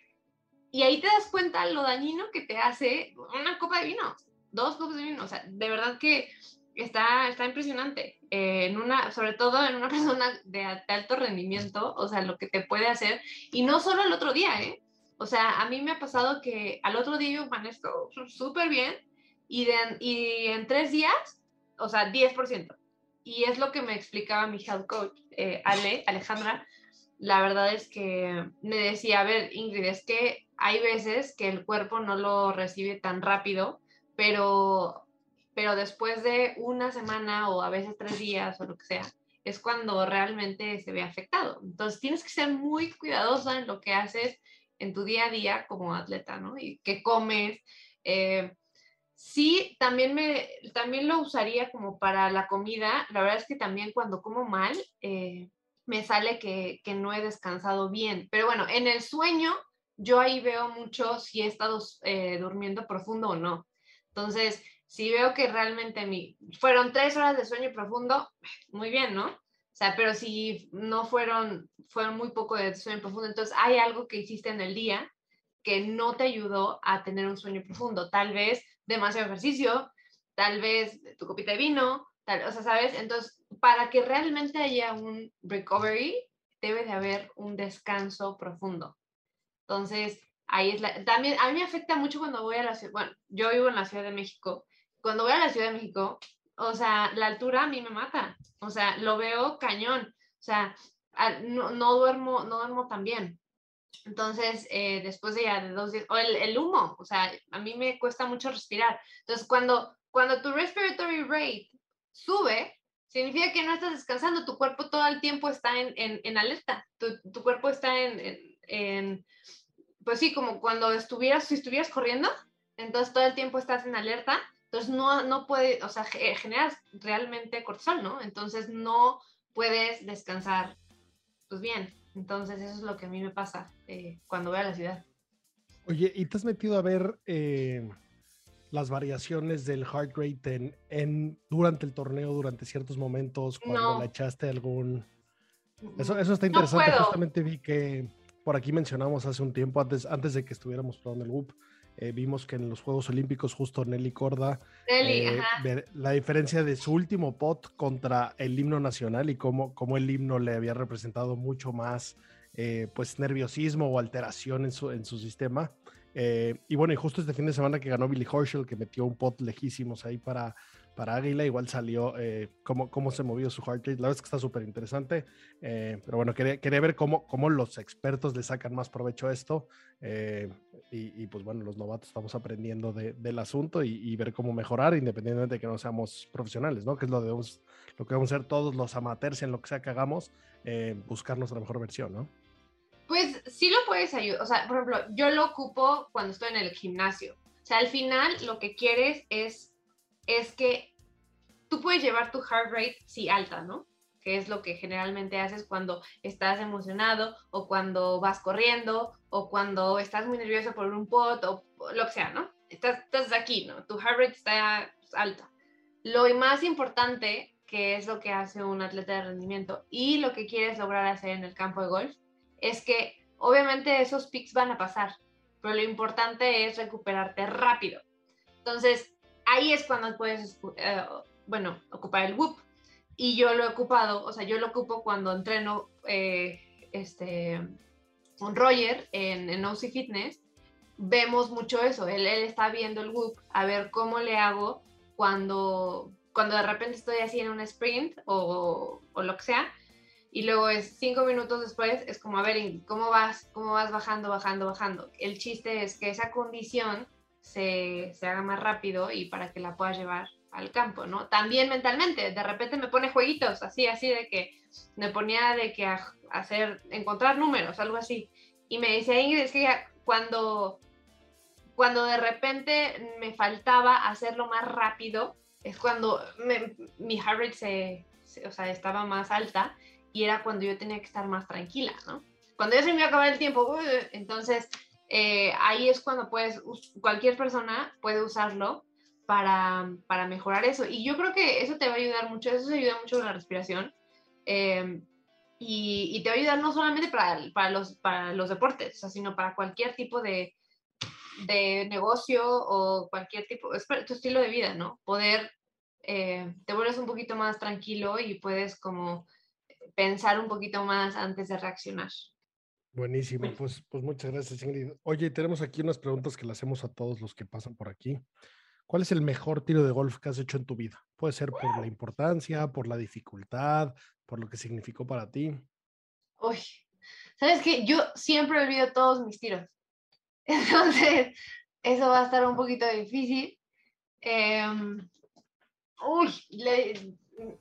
y ahí te das cuenta lo dañino que te hace una copa de vino, dos copas de vino, o sea, de verdad que está, está impresionante, eh, en una, sobre todo en una persona de, alto rendimiento, o sea, lo que te puede hacer, y no solo el otro día, ¿eh? O sea, a mí me ha pasado que al otro día yo amanezco sú- súper bien y, de, y en tres días, o sea, 10%. Y es lo que me explicaba mi health coach, eh, Ale, Alejandra. La verdad es que me decía, a ver, Ingrid, es que hay veces que el cuerpo no lo recibe tan rápido, pero, pero después de una semana o a veces tres días o lo que sea, es cuando realmente se ve afectado. Entonces tienes que ser muy cuidadosa en lo que haces en tu día a día como atleta, ¿no? Y qué comes. eh, sí, también, me, también lo usaría como para la comida. La verdad es que también cuando como mal, eh, me sale que, no he descansado bien. Pero bueno, en el sueño, yo ahí veo mucho si he estado eh, durmiendo profundo o no. Entonces, si veo que realmente mi, fueron tres horas de sueño profundo, muy bien, ¿no? O sea, pero si no fueron, fueron muy poco de sueño profundo, entonces hay algo que hiciste en el día que no te ayudó a tener un sueño profundo. Tal vez demasiado ejercicio, tal vez tu copita de vino, tal, o sea, ¿sabes? Entonces, para que realmente haya un recovery, debe de haber un descanso profundo. Entonces, ahí es la... También a mí me afecta mucho cuando voy a la bueno, yo vivo en la Ciudad de México, cuando voy a la Ciudad de México, o sea, la altura a mí me mata, o sea, lo veo cañón, o sea, a- no, no duermo, no duermo tan bien. Entonces, eh, después de ya de dos días, o el, el humo, o sea, a mí me cuesta mucho respirar. Entonces, cuando, cuando tu respiratory rate sube, significa que no estás descansando, tu cuerpo todo el tiempo está en, en, en alerta, tu, tu cuerpo está en, en, pues sí, como cuando estuvieras, si estuvieras corriendo, entonces todo el tiempo estás en alerta, entonces no, no puede, o sea, ge- generas realmente cortisol, ¿no? Entonces no puedes descansar, pues bien. Entonces eso es lo que a mí me pasa eh, cuando voy a la ciudad. Oye, ¿y te has metido a ver eh, las variaciones del heart rate en, en- durante el torneo, durante ciertos momentos, cuando No. le echaste algún... Eso, eso está interesante. puedo. Justamente vi que por aquí mencionamos hace un tiempo, antes, antes de que estuviéramos probando el WUP, eh, vimos que en los Juegos Olímpicos justo Nelly Corda, Nelly, eh, ver la diferencia de su último pot contra el himno nacional y cómo, cómo el himno le había representado mucho más eh, pues nerviosismo o alteración en su, en su sistema. Eh, y bueno, y justo este fin de semana que ganó Billy Horschel, que metió un pot lejísimos ahí para, para Águila, igual salió eh, cómo, cómo se movió su heart rate. La verdad es que está súper interesante. Eh, pero bueno, quería, quería ver cómo, cómo los expertos le sacan más provecho a esto. eh, y, pues bueno, los novatos estamos aprendiendo de- del asunto y, ver cómo mejorar, independientemente de que no seamos profesionales, ¿no? Que es lo, debemos, lo que vamos a hacer todos los amateurs en lo que sea que hagamos, eh, buscar nuestra mejor versión, ¿no? Pues sí lo puedes ayudar. O sea, por ejemplo, yo lo ocupo cuando estoy en el gimnasio. O sea, al final lo que quieres es, es que tú puedes llevar tu heart rate, sí, alta, ¿no? Que es lo que generalmente haces cuando estás emocionado o cuando vas corriendo o cuando estás muy nervioso por un pot o lo que sea, ¿no? Estás, estás aquí, ¿no? Tu heart rate está alta. Lo más importante, que es lo que hace un atleta de rendimiento y lo que quieres lograr hacer en el campo de golf, es que obviamente esos pics van a pasar, pero lo importante es recuperarte rápido. Entonces, ahí es cuando puedes, eh, bueno, ocupar el whoop. Y yo lo he ocupado, o sea, yo lo ocupo cuando entreno, eh, este, con Roger en, en OC Fitness, vemos mucho eso. Él, él está viendo el whoop a ver cómo le hago cuando, cuando de repente estoy así en un sprint o, o lo que sea. Y luego es cinco minutos después, es como, a ver, ¿cómo vas? ¿Cómo vas bajando, bajando, bajando? El chiste es que esa condición se, haga más rápido y para que la puedas llevar al campo, ¿no? También mentalmente, de repente me pone jueguitos, así, así de que me ponía de que hacer, encontrar números, algo así. Y me decía, Ingrid, es que cuando, cuando de repente me faltaba hacerlo más rápido, es cuando mi heart rate se, o sea, estaba más alta y era cuando yo tenía que estar más tranquila, ¿no? Cuando ya se me iba a acabar el tiempo, entonces eh, ahí es cuando puedes, cualquier persona puede usarlo para, para, mejorar eso. Y yo creo que eso te va a ayudar mucho, eso se ayuda mucho con la respiración. Eh, y, te va a ayudar no solamente para, para, los, para los deportes, sino para cualquier tipo de, de negocio o cualquier tipo, es tu estilo de vida, ¿no? Poder, eh, te vuelves un poquito más tranquilo y puedes como pensar un poquito más antes de reaccionar. Buenísimo, pues, pues muchas gracias Ingrid. Oye, tenemos aquí unas preguntas que le hacemos a todos los que pasan por aquí. ¿Cuál es el mejor tiro de golf que has hecho en tu vida? Puede ser por la importancia, por la dificultad, por lo que significó para ti. Uy, sabes que yo siempre olvido todos mis tiros. Entonces, eso va a estar un poquito difícil. Em, uy,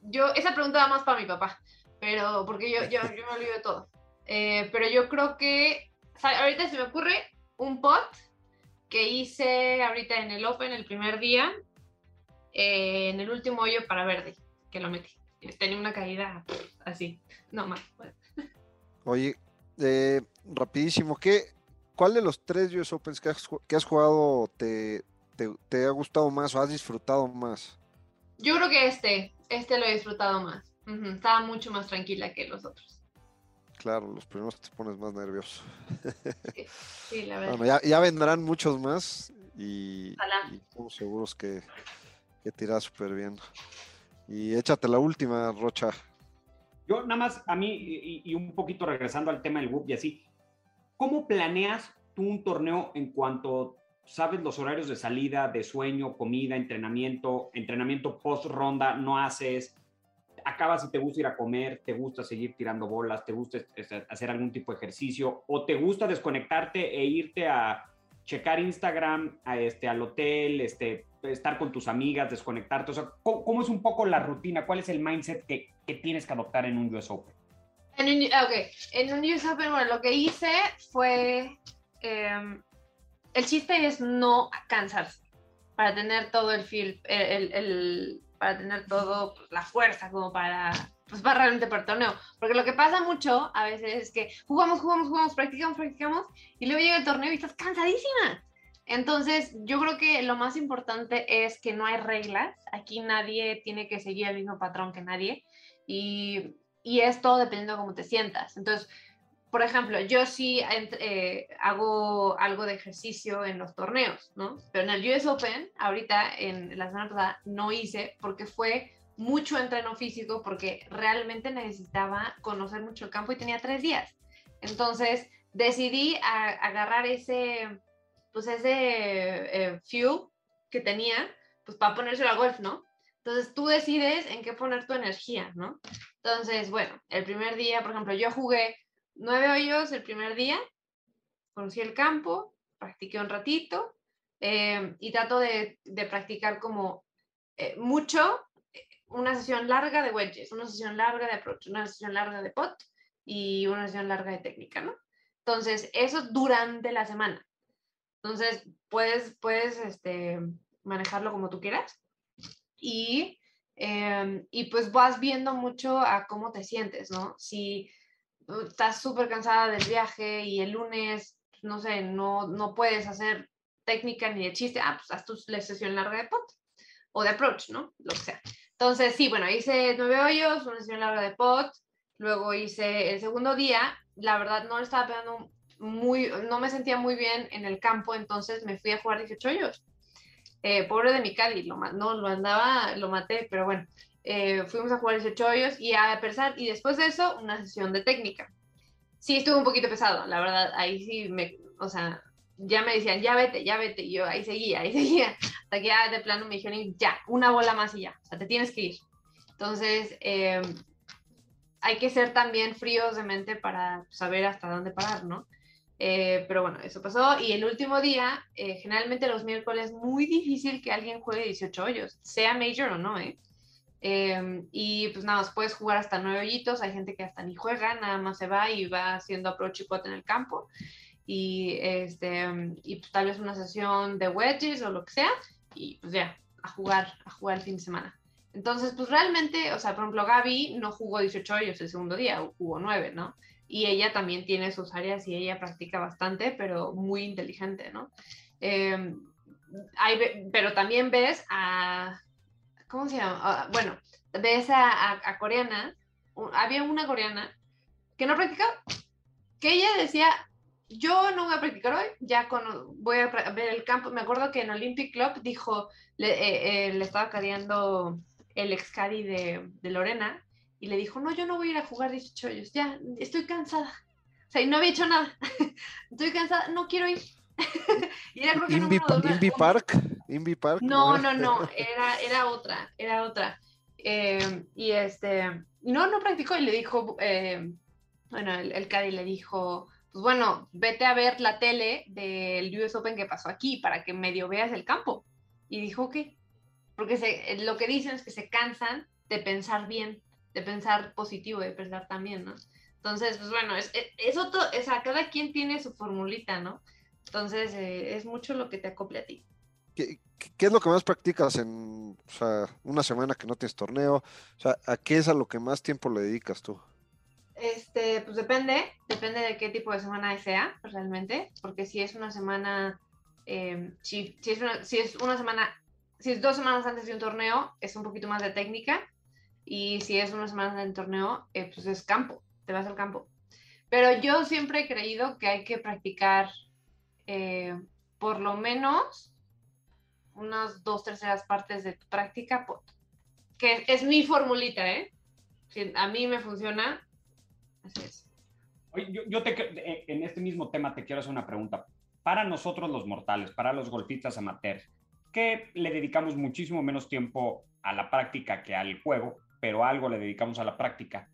yo, esa pregunta va más para mi papá, pero porque yo, yo, yo me olvido de todo. Eh, pero yo creo que, ahorita se me ocurre un pot que hice ahorita en el Open el primer día, eh, en el último hoyo para verde, que lo metí. Tenía una caída así, no más. Oye, eh, rapidísimo, ¿qué, ¿cuál de los tres US Opens que has, que has jugado te, te, te, ha gustado más o has disfrutado más? Yo creo que este, este lo he disfrutado más. Estaba mucho más tranquila que los otros. Claro, los primeros te pones más nervioso. Sí, la verdad. Bueno, ya, ya, vendrán muchos más y, y estamos seguros que, que te irá súper bien. Y échate la última, Rocha. Yo nada más, a mí, y, y, un poquito regresando al tema del WUP y así, ¿cómo planeas tú un torneo en cuanto sabes los horarios de salida, de sueño, comida, entrenamiento, entrenamiento post ronda, no haces, acabas y te gusta ir a comer, te gusta seguir tirando bolas, te gusta hacer algún tipo de ejercicio o te gusta desconectarte e irte a checar Instagram, a este, al hotel, este, estar con tus amigas, desconectarte. O ¿cómo, es un poco la rutina? ¿Cuál es el mindset que, que tienes que adoptar en un US Open? En un, okay. en US Open, bueno, lo que hice fue... Eh, el chiste es no cansarse para tener todo el feel, el, el, para tener todo, pues, la fuerza como para, pues para realmente para torneo. Porque lo que pasa mucho a veces es que jugamos, jugamos, jugamos, practicamos, practicamos y luego llega el torneo y estás cansadísima. Entonces, yo creo que lo más importante es que no hay reglas. Aquí nadie tiene que seguir el mismo patrón que nadie. Y, y es todo dependiendo de cómo te sientas. Entonces, por ejemplo, yo sí eh, hago algo de ejercicio en los torneos, ¿no? Pero en el US Open, ahorita en la semana pasada, no hice porque fue mucho entreno físico porque realmente necesitaba conocer mucho el campo y tenía tres días. Entonces decidí agarrar ese, pues ese eh, fuel que tenía, pues para ponérselo al golf, ¿no? Entonces tú decides en qué poner tu energía, ¿no? Entonces, bueno, el primer día, por ejemplo, yo jugué nueve hoyos el primer día, conocí el campo, practiqué un ratito eh, y trato de, de practicar como eh, mucho eh, una sesión larga de wedges, una sesión larga de approach, una sesión larga de pot y una sesión larga de técnica, ¿no? Entonces, eso durante la semana. Entonces, puedes, puedes este, manejarlo como tú quieras. Y, y pues vas viendo mucho a cómo te sientes, ¿no? Si estás súper cansada del viaje y el lunes, no sé, no, no puedes hacer técnica ni de chiste, ah, pues haz tu sesión larga de pot o de approach, ¿no? Lo que sea. Entonces, sí, bueno, hice nueve hoyos, una sesión larga de pot, luego hice el segundo día, la verdad no estaba pegando muy, no me sentía muy bien en el campo, entonces me fui a jugar 18 hoyos. Eh, pobre de mi Cali, lo, no, lo andaba, lo maté, pero bueno, eh, fuimos a jugar ese hoyos y a pesar, y después de eso, una sesión de técnica. sí estuvo un poquito pesado, la verdad, ahí sí me, o sea, ya me decían, ya vete, ya vete, y yo ahí seguía, ahí seguía, hasta que ya de plano me dijeron, ya, una bola más y ya, o sea, te tienes que ir. Entonces, eh, hay que ser también fríos de mente para saber hasta dónde parar, ¿no? Eh, pero bueno, eso pasó. Y el último día, eh, generalmente los miércoles, muy difícil que alguien juegue 18 hoyos, sea major o no, ¿eh? Em, y pues nada puedes jugar hasta nueve hoyitos. Hay gente que hasta ni juega, nada más se va y va haciendo approach y pot en el campo. Y, este, y pues tal vez una sesión de wedges o lo que sea. Y pues ya, a jugar, a jugar el fin de semana. Entonces, pues realmente, o sea, por ejemplo, Gaby no jugó 18 hoyos el segundo día, jugó 9, ¿no? Y ella también tiene sus áreas y ella practica bastante, pero muy inteligente, ¿no? Em, hay, pero también ves a, ¿cómo se llama? Ah, bueno, ves a, a, coreana, había una coreana que no practicaba, que ella decía, yo no voy a practicar hoy, ya con, voy a ver el campo. Me acuerdo que en Olympic Club dijo, le, eh, eh, le estaba cadeando el ex cari de, de, Lorena y le dijo, no, yo no voy a ir a jugar 18 hoyos, ya, estoy cansada. O sea, y no había hecho nada. estoy cansada, no quiero ir. y era creo que Invi, Invi Park, Invi Park. No, no, no, era, era otra, era otra. Eh, y este, no, no practicó y le dijo, eh, bueno, el, el Cari le dijo, pues bueno, vete a ver la tele del US Open que pasó aquí para que medio veas el campo. Y dijo, ¿qué? porque se, lo que dicen es que se cansan de pensar bien, de pensar positivo, de pensar también, ¿no? Entonces, pues bueno, es, es, otro, o sea, cada quien tiene su formulita, ¿no? Entonces, eh, es mucho lo que te acople a ti. ¿Qué, ¿Qué, es lo que más practicas en o sea, una semana que no tienes torneo? O sea, ¿a qué es a lo que más tiempo le dedicas tú? Este, pues depende, depende de qué tipo de semana sea, realmente, porque si es una semana, eh, si, si, es una, si es una semana si es dos semanas antes de un torneo, es un poquito más de técnica. Y si es una semana del torneo, eh, pues es campo, te vas al campo. Pero yo siempre he creído que hay que practicar eh, por lo menos unas dos terceras partes de tu práctica, que es mi formulita, ¿eh? A mí me funciona, así es. Oye, yo, te, en este mismo tema te quiero hacer una pregunta. Para nosotros los mortales, para los golfistas amateurs, que le dedicamos muchísimo menos tiempo a la práctica que al juego, pero algo le dedicamos a la práctica.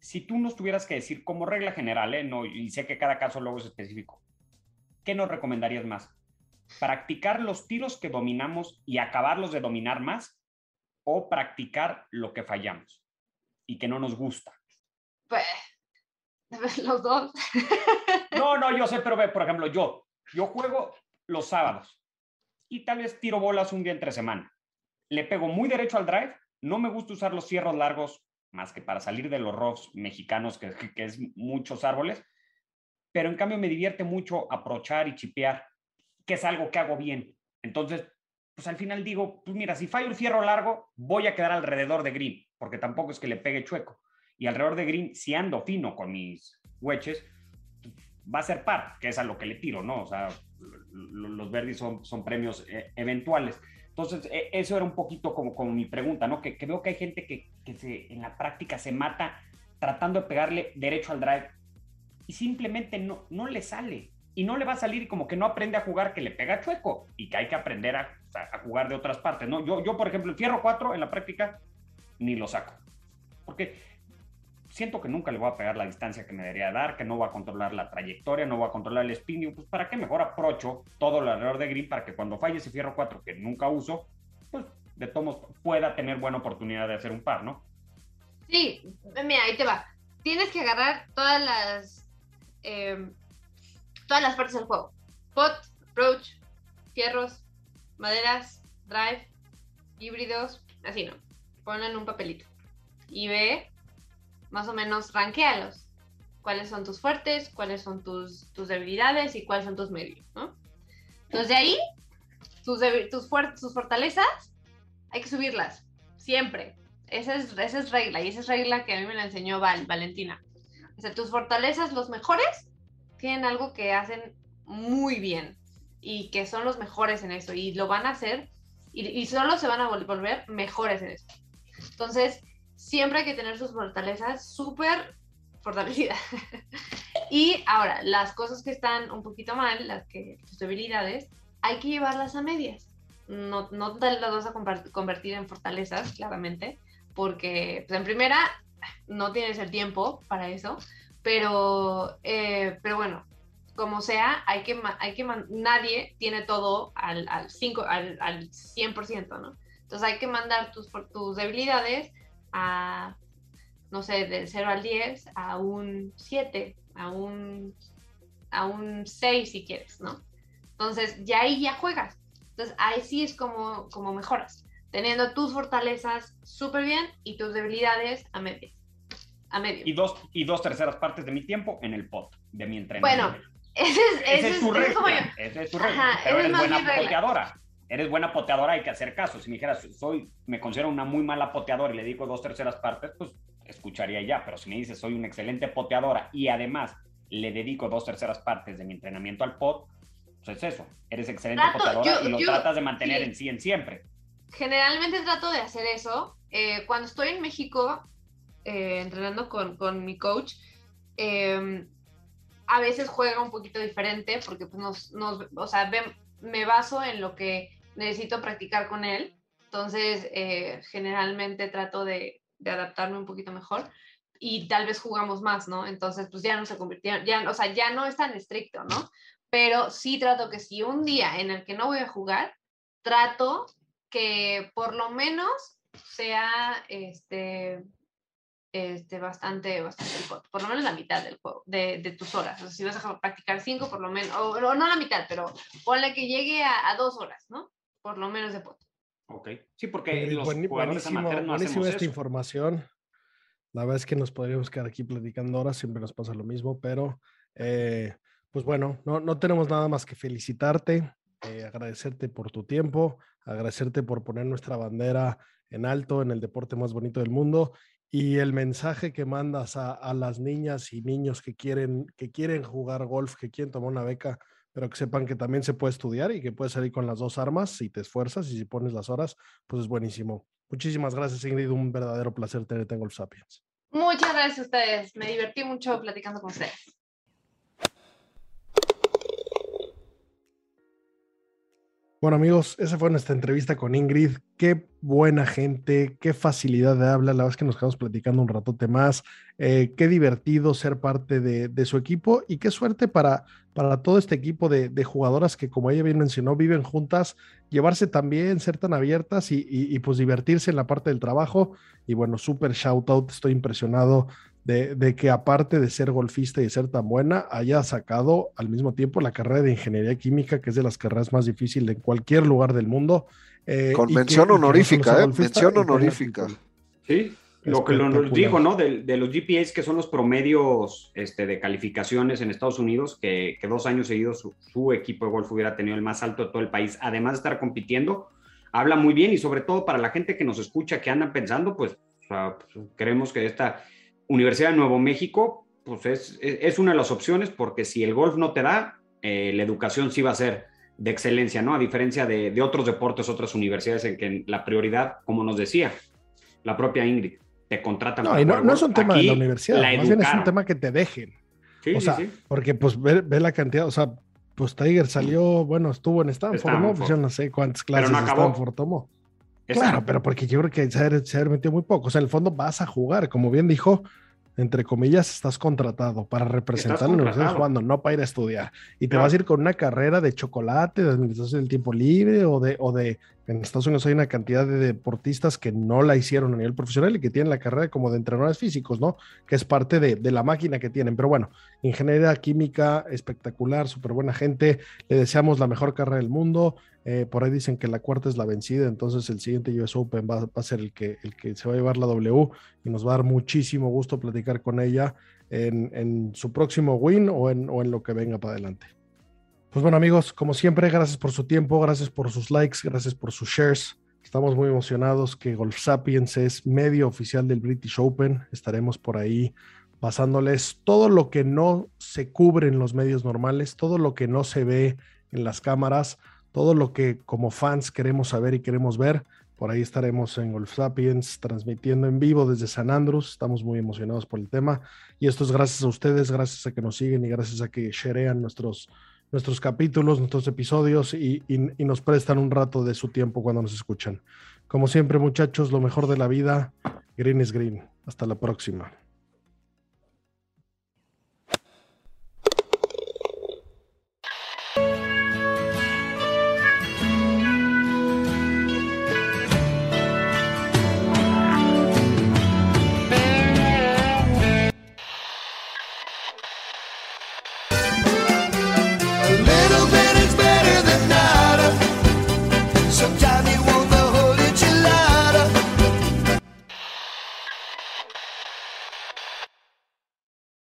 Si tú nos tuvieras que decir como regla general, ¿eh? no, y sé que cada caso luego es específico, ¿qué nos recomendarías más? ¿Practicar los tiros que dominamos y acabarlos de dominar más? ¿O practicar lo que fallamos y que no nos gusta? Pues los dos. no, no, yo sé, pero ve, por ejemplo, yo, yo juego los sábados y tal vez tiro bolas un día entre semana. Le pego muy derecho al drive, no me gusta usar los cierros largos más que para salir de los rocks mexicanos, que, que es muchos árboles, pero en cambio me divierte mucho aprochar y chipear, que es algo que hago bien. Entonces, pues al final digo, pues mira, si fallo el fierro largo, voy a quedar alrededor de green, porque tampoco es que le pegue chueco. Y alrededor de green, si ando fino con mis hueches, va a ser par, que es a lo que le tiro, ¿no? O sea, los verdes son, son premios eh, eventuales. Entonces, e, eso era un poquito como, como mi pregunta, ¿no? Que, que veo que hay gente que, que se, en la práctica se mata tratando de pegarle derecho al drive y simplemente no, no le sale. Y no le va a salir como que no aprende a jugar que le pega chueco y que hay que aprender a, a jugar de otras partes, ¿no? Yo, yo, por ejemplo, el fierro 4 en la práctica ni lo saco. Porque siento que nunca le voy a pegar la distancia que me debería dar, que no voy a controlar la trayectoria, no voy a controlar el spin, pues para qué mejor aprocho todo el alrededor de green para que cuando falle ese fierro 4 que nunca uso, pues de todos pueda tener buena oportunidad de hacer un par, ¿no? Sí, mira, ahí te va. Tienes que agarrar todas las em, todas las partes del juego. Pot, approach, fierros, maderas, drive, híbridos, así no. Ponen un papelito. Y ve más o menos ranquealos. ¿Cuáles son tus fuertes? ¿Cuáles son tus, tus debilidades? ¿Y cuáles son tus medios? ¿no? Entonces de ahí, tus, tus, tus fortalezas, hay que subirlas, siempre. Esa es, esa es regla, y esa es regla que a mí me la enseñó Val, Valentina. O sea, tus fortalezas, los mejores, tienen algo que hacen muy bien y que son los mejores en eso y lo van a hacer y, y solo se van a volver mejores en eso. Entonces, siempre hay que tener sus fortalezas súper fortalecidas. Y ahora, las cosas que están un poquito mal, las que tus debilidades, hay que llevarlas a medias. No, no las vas a convertir en fortalezas, claramente, porque pues, en primera no tienes el tiempo para eso, pero, eh, pero bueno, como sea, hay que, hay que nadie tiene todo al, al, 5, al, al 100%, ¿no? Entonces hay que mandar tus, tus debilidades a, no sé, del 0 al 10 a un 7, a un, a un 6 si quieres, ¿no? Entonces ya ahí ya juegas. Entonces ahí sí es como, como mejoras, teniendo tus fortalezas súper bien y tus debilidades a medio. A medio. Y dos, y dos terceras partes de mi tiempo en el pot, de mi entrenamiento. Bueno, ese es, ese es, tu regla. Ese es tu regla. Pero eres buena poteadora. Eres buena poteadora, hay que hacer caso. Si me dijeras, soy, me considero una muy mala poteadora y le dedico dos terceras partes, pues escucharía ya. Pero si me dices, soy una excelente poteadora y además le dedico dos terceras partes de mi entrenamiento al pot, pues es eso. Eres excelente poteadora y lo tratas de mantener en sí en siempre. Generalmente trato de hacer eso. Eh, cuando estoy en México eh, entrenando con, con, mi coach, eh, a veces juega un poquito diferente porque pues nos, nos o sea, me baso en lo que necesito practicar con él. Entonces, eh, generalmente trato de, adaptarme un poquito mejor y tal vez jugamos más, ¿no? Entonces, pues ya no se convirtió, ya, o sea, ya no es tan estricto, ¿no? Pero sí trato que si un día en el que no voy a jugar, trato que por lo menos sea, este, este, bastante, bastante por lo menos la mitad del juego, de, de tus horas. O sea, si vas a practicar cinco, por lo menos, o, no la mitad, pero ponle que llegue a, a, dos horas, ¿no? Por lo menos de pot. Ok, sí, porque los buen, buenísimo, no buenísimo esta información. La verdad es que nos podríamos quedar aquí platicando ahora, siempre nos pasa lo mismo, pero eh, pues bueno, no, no tenemos nada más que felicitarte, eh, agradecerte por tu tiempo, agradecerte por poner nuestra bandera en alto en el deporte más bonito del mundo y el mensaje que mandas a, las niñas y niños que quieren, que quieren jugar golf, que quieren tomar una beca, pero que sepan que también se puede estudiar y que puedes salir con las dos armas si te esfuerzas y si pones las horas, pues es buenísimo. Muchísimas gracias, Ingrid. Un verdadero placer tenerte en Golf Sapiens. Muchas gracias a ustedes. Me divertí mucho platicando con ustedes. Bueno amigos, esa fue nuestra entrevista con Ingrid. Qué buena gente, qué facilidad de hablar. La verdad es que nos quedamos platicando un ratote más. Eh, qué divertido ser parte de, su equipo y qué suerte para, para todo este equipo de, jugadoras que, como ella bien mencionó, viven juntas, llevarse también, ser tan abiertas y, y pues divertirse en la parte del trabajo. Y bueno, súper shout out, estoy impresionado de, que aparte de ser golfista y ser tan buena, haya sacado al mismo tiempo la carrera de ingeniería química, que es de las carreras más difíciles en cualquier lugar del mundo. Eh, Con mención honorífica, ¿eh? Mención honorífica. Sí, lo que nos dijo, ¿no? De, los GPAs, que son los promedios este, de calificaciones en Estados Unidos, que, dos años seguidos su, equipo de golf hubiera tenido el más alto de todo el país, además de estar compitiendo, habla muy bien y sobre todo para la gente que nos escucha, que andan pensando, pues, pues creemos que esta Universidad de Nuevo México, pues es, es, una de las opciones porque si el golf no te da, eh, la educación sí va a ser de excelencia, ¿no? A diferencia de, de, otros deportes, otras universidades en que la prioridad, como nos decía la propia Ingrid, te contratan. No, no, no, es un tema de la universidad, más bien es un tema que te dejen. Sí, o sea, sí, porque pues ve, ve, la cantidad, o sea, pues Tiger salió, bueno, estuvo en Stanford, ¿no? Pues yo no sé cuántas clases no Stanford tomó. Claro, pero porque yo creo que se, se metido muy poco. O sea, en el fondo vas a jugar, como bien dijo, entre comillas, estás contratado para representar a la universidad jugando, no para ir a estudiar. Y te vas a ir con una carrera de chocolate, de administración del tiempo libre o de, o de en Estados Unidos hay una cantidad de deportistas que no la hicieron a nivel profesional y que tienen la carrera como de entrenadores físicos, ¿no? Que es parte de, de la máquina que tienen. Pero bueno, ingeniería química espectacular, súper buena gente. Le deseamos la mejor carrera del mundo. Eh, por ahí dicen que la cuarta es la vencida, entonces el siguiente US Open va, va, a ser el que, el que se va a llevar la W y nos va a dar muchísimo gusto platicar con ella en, en su próximo win o en, o en lo que venga para adelante. Pues bueno amigos, como siempre, gracias por su tiempo, gracias por sus likes, gracias por sus shares. Estamos muy emocionados que Golf Sapiens es medio oficial del British Open. Estaremos por ahí pasándoles todo lo que no se cubre en los medios normales, todo lo que no se ve en las cámaras, todo lo que como fans queremos saber y queremos ver. Por ahí estaremos en Golf Sapiens transmitiendo en vivo desde San Andrés. Estamos muy emocionados por el tema. Y esto es gracias a ustedes, gracias a que nos siguen y gracias a que sharean nuestros, nuestros capítulos, nuestros episodios y, y nos prestan un rato de su tiempo cuando nos escuchan. Como siempre, muchachos, lo mejor de la vida. Green is green. Hasta la próxima.